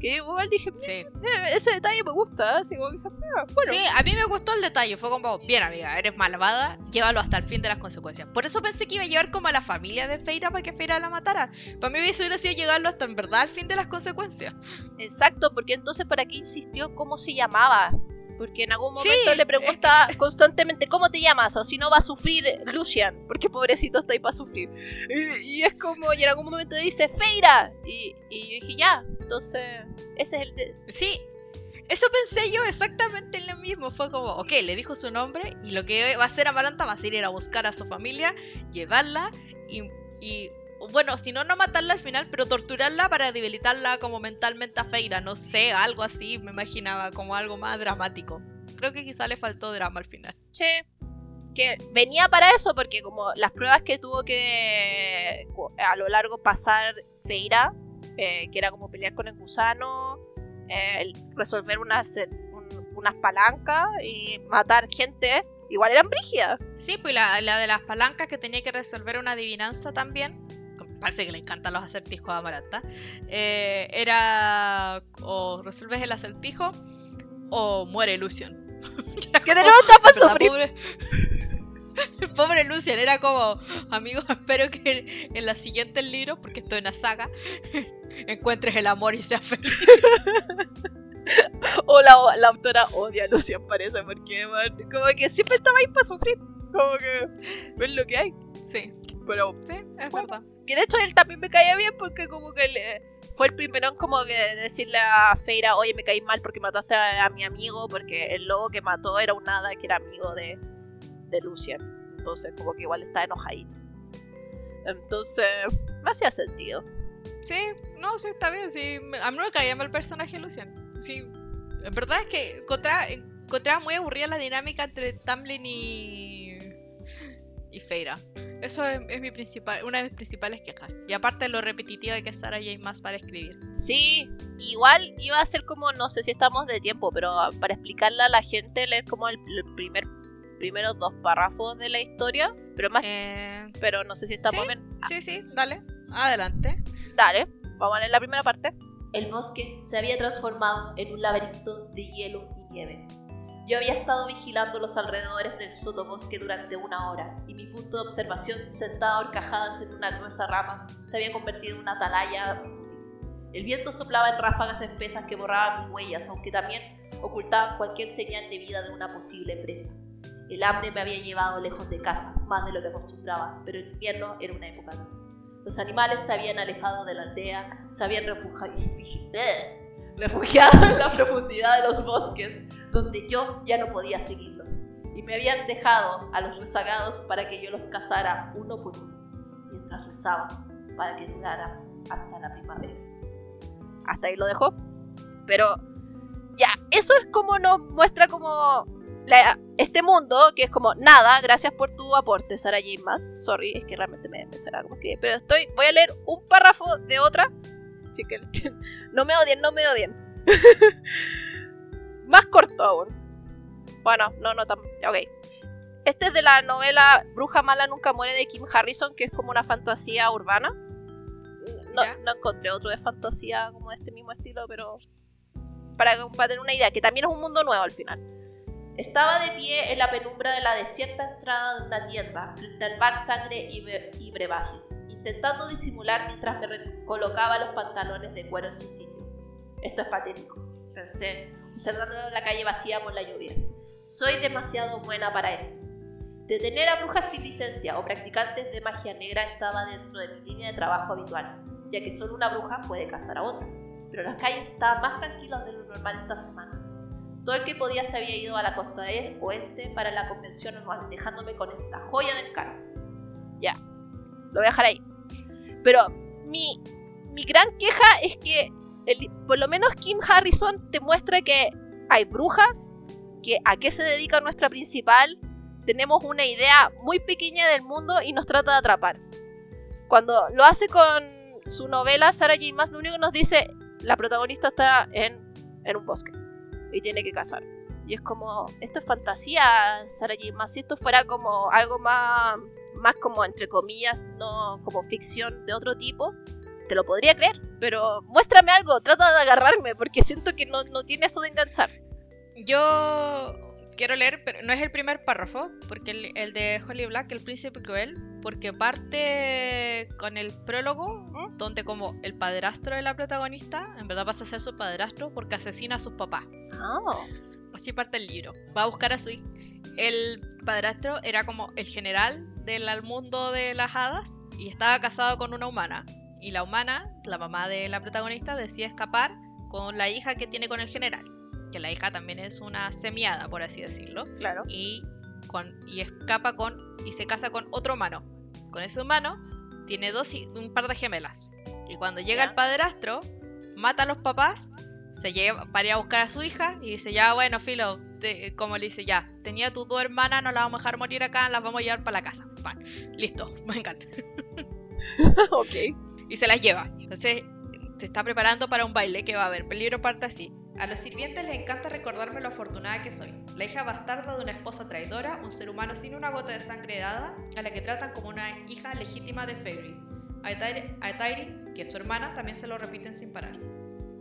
Que igual dije, sí. Eh, ese detalle me gusta. Así como ah, bueno. Sí, a mí me gustó el detalle. Fue como, bien amiga, eres malvada, llévalo hasta el fin de las consecuencias. Por eso pensé que iba a llevar como a la familia de Feira para que Feira la matara. Para mí hubiera sido llegarlo hasta en verdad al fin de las consecuencias. Exacto, porque entonces ¿para qué insistió cómo se llamaba? Porque en algún momento le pregunta constantemente cómo te llamas o si no va a sufrir Lucian, porque pobrecito está ahí para sufrir. Y, es como, y en algún momento dice Feira. Y, y yo dije, ya, entonces ese es el... De... Sí, eso pensé yo exactamente en lo mismo. Fue como, ok, le dijo su nombre y lo que va a hacer Amaranta va a ser ir a buscar a su familia, llevarla y, y bueno, si no, no matarla al final, pero torturarla para debilitarla como mentalmente a Feira, no sé, algo así, me imaginaba, como algo más dramático. Creo que quizá le faltó drama al final. Sí, que venía para eso, porque como las pruebas que tuvo que a lo largo pasar Feira, eh, que era como pelear con el gusano, eh, resolver unas, unas palancas y matar gente, igual eran brígidas. Sí, pues la, la de las palancas que tenía que resolver una adivinanza también parece que le encantan los acertijos a Amaranta, eh, era o resuelves el acertijo o muere Lucian. *laughs* que de nuevo está para sufrir. Pobre, *laughs* pobre Lucian, era como, amigos, *laughs* espero que en la siguiente libro, porque estoy en la saga, encuentres el amor y seas feliz. o la, la, autora odia a Lucian, parece, porque como que siempre estaba ahí para sufrir. Como que ves lo que hay. Sí. Pero, sí, es verdad. Que de hecho él también me caía bien porque como que le, fue el primero en como que decirle a Feira, oye, me caí mal porque mataste a, mi amigo, porque el lobo que mató era un nada que era amigo de, de Lucian. Entonces como que igual está enojadito. Entonces, me hacía sentido. Sí, no, sí, está bien. Sí, a mí me caía mal el personaje Lucian. Sí, en verdad es que encontraba, encontraba muy aburrida la dinámica entre Tamlin y y Feira. Eso es, mi principal, una de mis principales quejas. Y aparte lo repetitivo de que Sara y más para escribir. Sí, igual iba a ser como, no sé si estamos de tiempo, pero para explicarle a la gente, leer como el, primer primeros dos párrafos de la historia, pero más eh, pero no sé si estamos bien. Sí, sí, dale, adelante. Dale, vamos a leer la primera parte. El bosque se había transformado en un laberinto de hielo y nieve yo había estado vigilando los alrededores del sotobosque durante una hora y mi punto de observación, sentado horcajadas en una gruesa rama, se había convertido en una atalaya El viento soplaba en ráfagas espesas que borraban mis huellas, aunque también ocultaban cualquier señal de vida de una posible presa. El hambre me había llevado lejos de casa, más de lo que acostumbraba, pero el invierno era una época. Los animales se habían alejado de la aldea, se habían refugiado refugiado en la profundidad de los bosques, donde yo ya no podía seguirlos, y me habían dejado a los rezagados para que yo los cazara uno por uno, mientras rezaba. para que durara hasta la primavera. Hasta ahí lo dejó. Pero ya, eso es como nos muestra como la- este mundo, que es como nada, gracias por tu aporte, Sara J. Maas. Sorry, es que realmente me empezará como que. Pero estoy. Voy a leer un párrafo de otra. Así que *laughs* no me odien, no me odien. *laughs* Más corto aún. Bueno, no, no tan. Ok. Este es de la novela Bruja Mala Nunca Muere de Kim Harrison, que es como una fantasía urbana. No, no encontré otro de fantasía como de este mismo estilo, pero. Para, para tener una idea, que también es un mundo nuevo al final. Estaba de pie en la penumbra de la desierta entrada de una tienda, frente al bar Sangre y, y Brebajes, intentando disimular mientras me recolocaba los pantalones de cuero en su sitio. Esto es patético, pensé, observando la calle vacía por la lluvia. Soy demasiado buena para esto. Detener a brujas sin licencia o practicantes de magia negra estaba dentro de mi línea de trabajo habitual, ya que solo una bruja puede cazar a otra. Pero las calles estaban más tranquilas de lo normal esta semana. Todo el que podía se había ido a la costa del oeste para la convención anual, dejándome con esta joya del carro. Lo voy a dejar ahí. Pero mi, mi gran queja es que por lo menos Kim Harrison te muestra que hay brujas, que a qué se dedica nuestra principal, tenemos una idea muy pequeña del mundo y nos trata de atrapar. Cuando lo hace con su novela, Sarah J. Maas lo único que nos dice, la protagonista está en, en un bosque y tiene que cazar. Y es como, esto es fantasía, Sarah J. Maas. Si esto fuera como algo más, más como entre comillas, no como ficción de otro tipo, te lo podría creer. Pero muéstrame algo, trata de agarrarme, porque siento que no, no tiene eso de enganchar. Yo quiero leer, pero no es el primer párrafo, porque el, el de Holly Black, El Príncipe Cruel, porque parte con el prólogo, donde como el padrastro de la protagonista, en verdad pasa a ser su padrastro porque asesina a sus papás. Ah, Así parte el libro. Va a buscar a su. El padrastro era como el general del al mundo de las hadas y estaba casado con una humana. Y la humana, la mamá de la protagonista, decide escapar con la hija que tiene con el general. Que la hija también es una semiada, por así decirlo. claro. Y, con, y escapa con. y se casa con otro humano. Con ese humano tiene dos, hi- un par de gemelas. Y cuando llega Ya. el padrastro, mata a los papás, se lleva para ir a buscar a su hija y dice, ya bueno, Filo, te- como le dice, ya, tenía tus dos hermanas, no las vamos a dejar morir acá, las vamos a llevar para la casa. Pan. Listo, *laughs* vengan. *laughs* ok. Y se las lleva. Entonces se está preparando para un baile que va a haber. El libro parte así. A los sirvientes les encanta recordarme lo afortunada que soy. La hija bastarda de una esposa traidora, un ser humano sin una gota de sangre dada, a la que tratan como una hija legítima de Fairy. A Tairi, que es su hermana, también se lo repiten sin parar.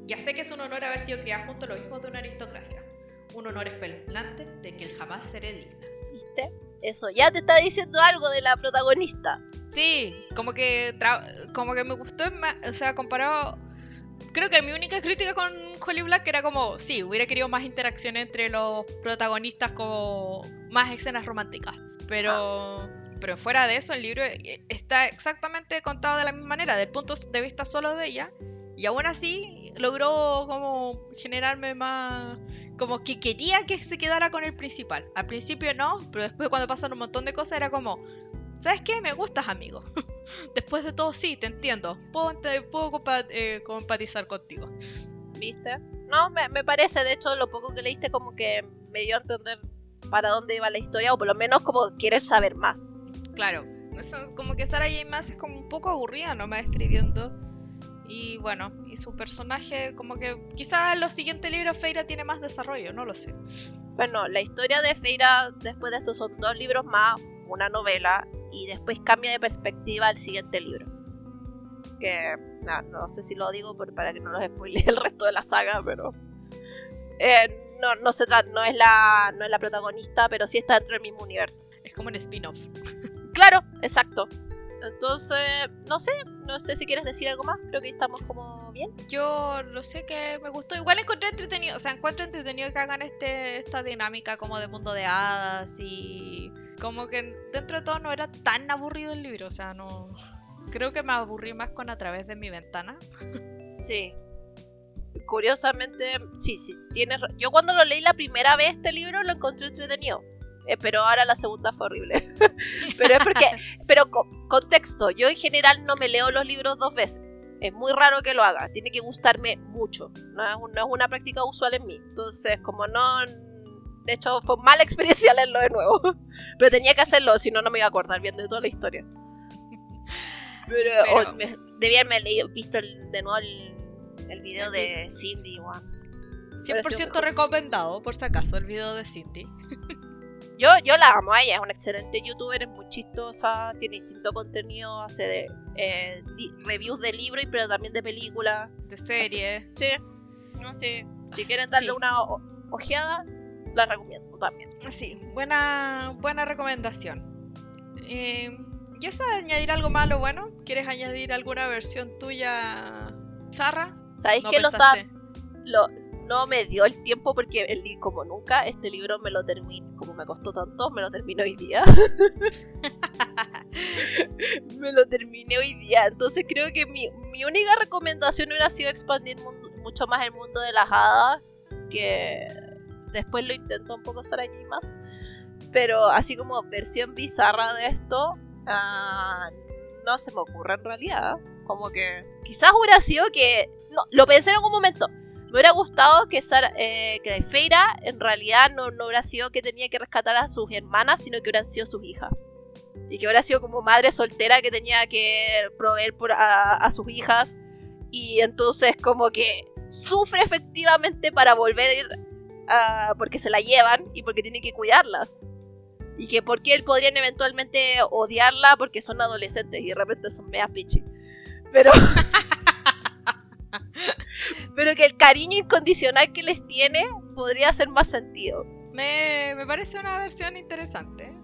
Ya sé que es un honor haber sido criada junto a los hijos de una aristocracia. Un honor espeluznante de que jamás seré digna. ¿Viste? Eso ya te está diciendo algo de la protagonista. Sí, como que tra- como que me gustó, o sea, comparado creo que mi única crítica con Holly Black era como, sí, hubiera querido más interacción entre los protagonistas como más escenas románticas, pero pero fuera de eso el libro está exactamente contado de la misma manera, del punto de vista solo de ella, y aún así logró como generarme más como que quería que se quedara con el principal. Al principio no, pero después cuando pasan un montón de cosas era como, ¿sabes qué? Me gustas, amigo. *laughs* Después de todo, sí, te entiendo. Puedo, ent- puedo compa- eh, compatizar contigo. ¿Viste? No, me, me parece, de hecho, lo poco que leíste como que me dio a entender para dónde iba la historia, o por lo menos como quieres saber más. Claro, eso, como que Sarah J. Maas es como un poco aburrida nomás escribiendo. Y bueno, y su personaje, como que quizás en los siguientes libros Feira tiene más desarrollo, no lo sé. Bueno, la historia de Feira después de estos son dos libros más, una novela, y después cambia de perspectiva al siguiente libro. Que no, no sé si lo digo por- para que no los spoile el resto de la saga, pero. eh, no, no, se tra- no, es la, no es la protagonista, pero sí está dentro del mismo universo. Es como un spin-off. Claro, exacto. Entonces, no sé, no sé si quieres decir algo más. Creo que estamos como bien. Yo no sé que me gustó. Igual encontré entretenido, o sea, encuentro entretenido que hagan este, esta dinámica como de mundo de hadas y como que dentro de todo no era tan aburrido el libro, o sea, no... Creo que me aburrí más con a través de mi ventana. Sí. Curiosamente, sí, sí, tienes. Yo cuando lo leí la primera vez este libro lo encontré entretenido. Eh, pero ahora la segunda fue horrible. *laughs* pero es porque, pero contexto, yo en general no me leo los libros dos veces. Es muy raro que lo haga, tiene que gustarme mucho. No es, no es una práctica usual en mí. Entonces, como no, de hecho, fue mala *laughs* experiencia leerlo de nuevo. Pero tenía que hacerlo, si no, no me iba a acordar bien de toda la historia. Pero, oh, debía haberme leído, visto de nuevo el, video de Cindy, 100% recomendado, por si acaso, el video de Cindy. *laughs* Yo, yo la amo a ella, es una excelente youtuber, es muy chistosa, tiene distinto contenido, hace de, eh, reviews de libros, pero también de películas. De series. Sí, no sé. Si quieren darle una ojeada, la recomiendo también. Sí, buena, buena recomendación. Eh, ¿Y eso de añadir algo malo bueno? ¿Quieres añadir alguna versión tuya, Zarra? ¿Sabéis que lo está, lo, no me dio el tiempo porque el, como nunca este libro me lo terminé, como me costó tanto, me lo terminé hoy día. *laughs* me lo terminé hoy día. Entonces creo que mi, única recomendación hubiera sido expandir mucho más el mundo de las hadas, que después lo intento un poco hacer allí más. Pero así como versión bizarra de esto, ah, no se me ocurre en realidad. Como que quizás hubiera sido que... No, lo pensé en algún momento me hubiera gustado que, Sara, eh, que Feira en realidad no, hubiera sido que tenía que rescatar a sus hermanas, sino que hubieran sido sus hijas. Y que hubiera sido como madre soltera que tenía que proveer a, sus hijas. Y entonces como que sufre efectivamente para volver a, porque se la llevan y porque tiene que cuidarlas. Y que porque él podrían eventualmente odiarla porque son adolescentes y de repente son meas pichi. Pero... *laughs* pero que el cariño incondicional que les tiene podría hacer más sentido. Me, parece una versión interesante.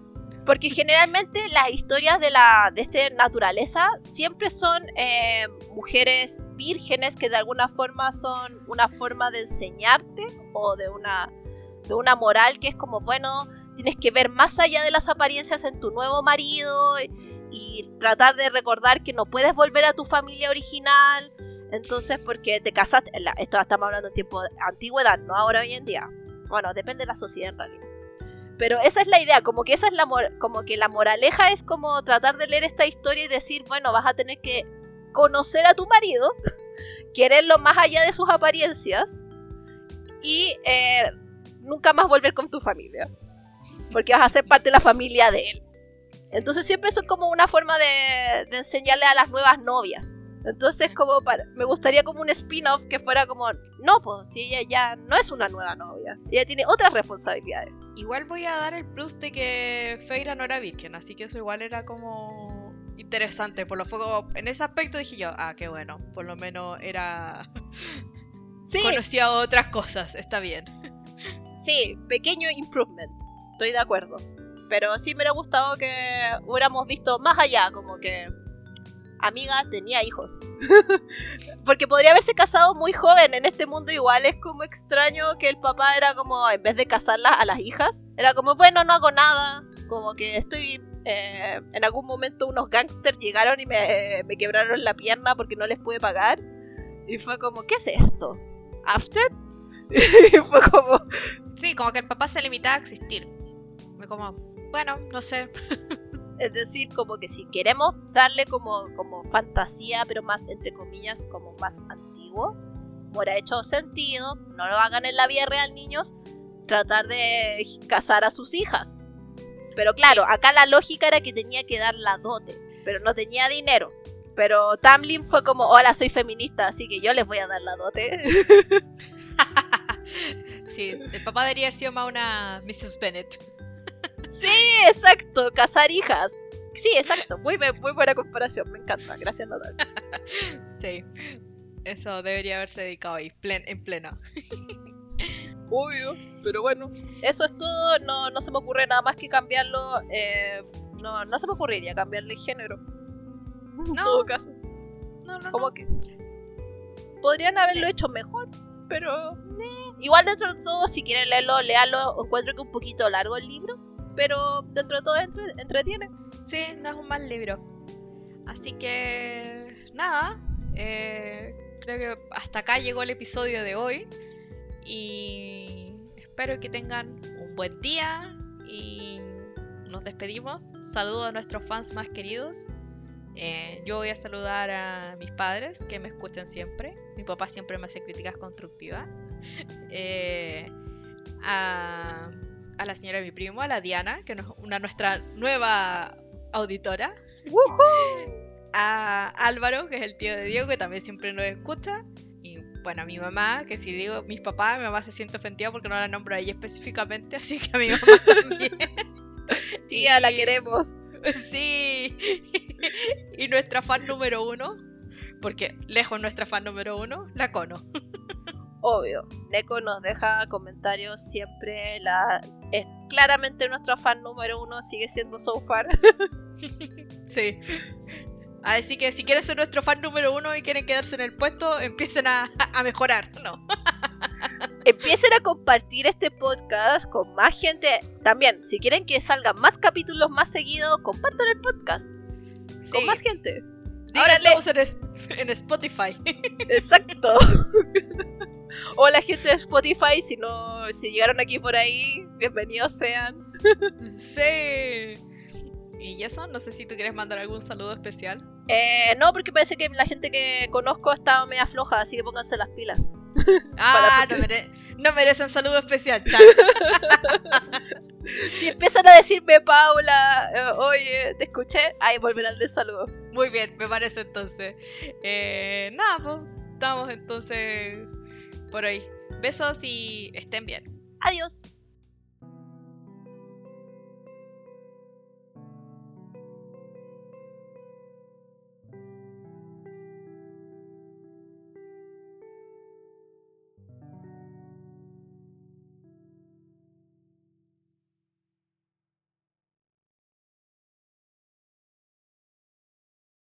Porque generalmente las historias de la de esta naturaleza siempre son eh, mujeres vírgenes que de alguna forma son una forma de enseñarte o de una, de una moral que es como, bueno, tienes que ver más allá de las apariencias en tu nuevo marido y, y tratar de recordar que no puedes volver a tu familia original entonces, porque te casaste, esto estamos hablando en tiempo de antigüedad, no ahora hoy en día. Bueno, depende de la sociedad en realidad. Pero esa es la idea, como que esa es la como que la moraleja es como tratar de leer esta historia y decir, bueno, vas a tener que conocer a tu marido, *laughs* quererlo más allá de sus apariencias y eh, nunca más volver con tu familia, porque vas a ser parte de la familia de él. Entonces siempre eso es como una forma de, de enseñarle a las nuevas novias entonces, como para, me gustaría como un spin-off que fuera como, no, pues, si ella ya no es una nueva novia, ella tiene otras responsabilidades. Igual voy a dar el plus de que Feira no era virgen, así que eso igual era como interesante. Por lo fuego, en ese aspecto dije yo, ah, qué bueno, por lo menos era. *laughs* Sí. Conocía otras cosas, está bien. *laughs* Sí, pequeño improvement, estoy de acuerdo. Pero sí me hubiera gustado que hubiéramos visto más allá, como que amiga tenía hijos. *laughs* Porque podría haberse casado muy joven. En este mundo igual es como extraño que el papá era como, en vez de casarla a las hijas, era como, bueno, no hago nada. Como que estoy... Eh, en algún momento unos gangsters llegaron y me, me quebraron la pierna porque no les pude pagar. Y fue como, ¿qué es esto? ¿After? *laughs* y fue como... Sí, como que el papá se limitaba a existir. Me como, bueno, no sé. *laughs* Es decir, como que si queremos darle como, como fantasía, pero más entre comillas, como más antiguo, ha hecho sentido, no lo hagan en la vida real, niños, tratar de casar a sus hijas. Pero claro, acá la lógica era que tenía que dar la dote, pero no tenía dinero. Pero Tamlin fue como, hola, soy feminista, así que yo les voy a dar la dote. *laughs* sí, el papá debería haber sido más una Mrs. Bennett. Sí, exacto, casar hijas. Sí, exacto, muy, muy buena comparación, me encanta, gracias Natal. *laughs* sí, eso debería haberse dedicado ahí, en plena. *laughs* Obvio, pero bueno, eso es todo, no, no se me ocurre nada más que cambiarlo, eh, no, no se me ocurriría cambiarle género. En todo caso. No, no, Como que podrían haberlo hecho mejor, pero eh, igual dentro de todo, si quieren leerlo, léalo. Encuentro que un poquito largo el libro, pero dentro de todo entretiene. Sí, no es un mal libro. Así que nada, eh, creo que hasta acá llegó el episodio de hoy y espero que tengan un buen día, y nos despedimos. Saludo a nuestros fans más queridos. Eh, yo voy a saludar a mis padres que me escuchan siempre. Mi papá siempre me hace críticas constructivas. *laughs* Eh, a, a la señora de mi primo, a la Diana, que es una nuestra nueva auditora. A Álvaro, que es el tío de Diego, que también siempre nos escucha. Y bueno, a mi mamá, que si digo mis papás, mi mamá se siente ofendida porque no la nombro a ella específicamente, *laughs* así que a mi mamá también. *laughs* Tía, la queremos. Sí. *laughs* y nuestra fan número uno, porque lejos nuestra fan número uno, la Cono. Obvio, Neko nos deja comentarios siempre. La, es claramente nuestra fan número uno, sigue siendo so far. *laughs* sí. Así que si quieren ser nuestro fan número uno y quieren quedarse en el puesto, empiecen a, a mejorar, ¿no? *laughs* Empiecen a compartir este podcast con más gente. También, si quieren que salgan más capítulos más seguidos, compartan el podcast. Con más gente. Ahora estamos en, en Spotify. *laughs* Exacto. *laughs* o la gente de Spotify, si no, si llegaron aquí por ahí, bienvenidos sean. *laughs* sí. ¿Y eso? No sé si tú quieres mandar algún saludo especial. Eh, no, porque parece que la gente que conozco está media floja, así que pónganse las pilas. *laughs* Ah, no, mere no, merecen saludo especial, chat. si empiezan a decirme, Paula, eh, oye, te escuché, ahí volverán el saludo. Muy bien, me parece entonces. Eh, nada, pues, estamos entonces por hoy. Besos y estén bien. Adiós.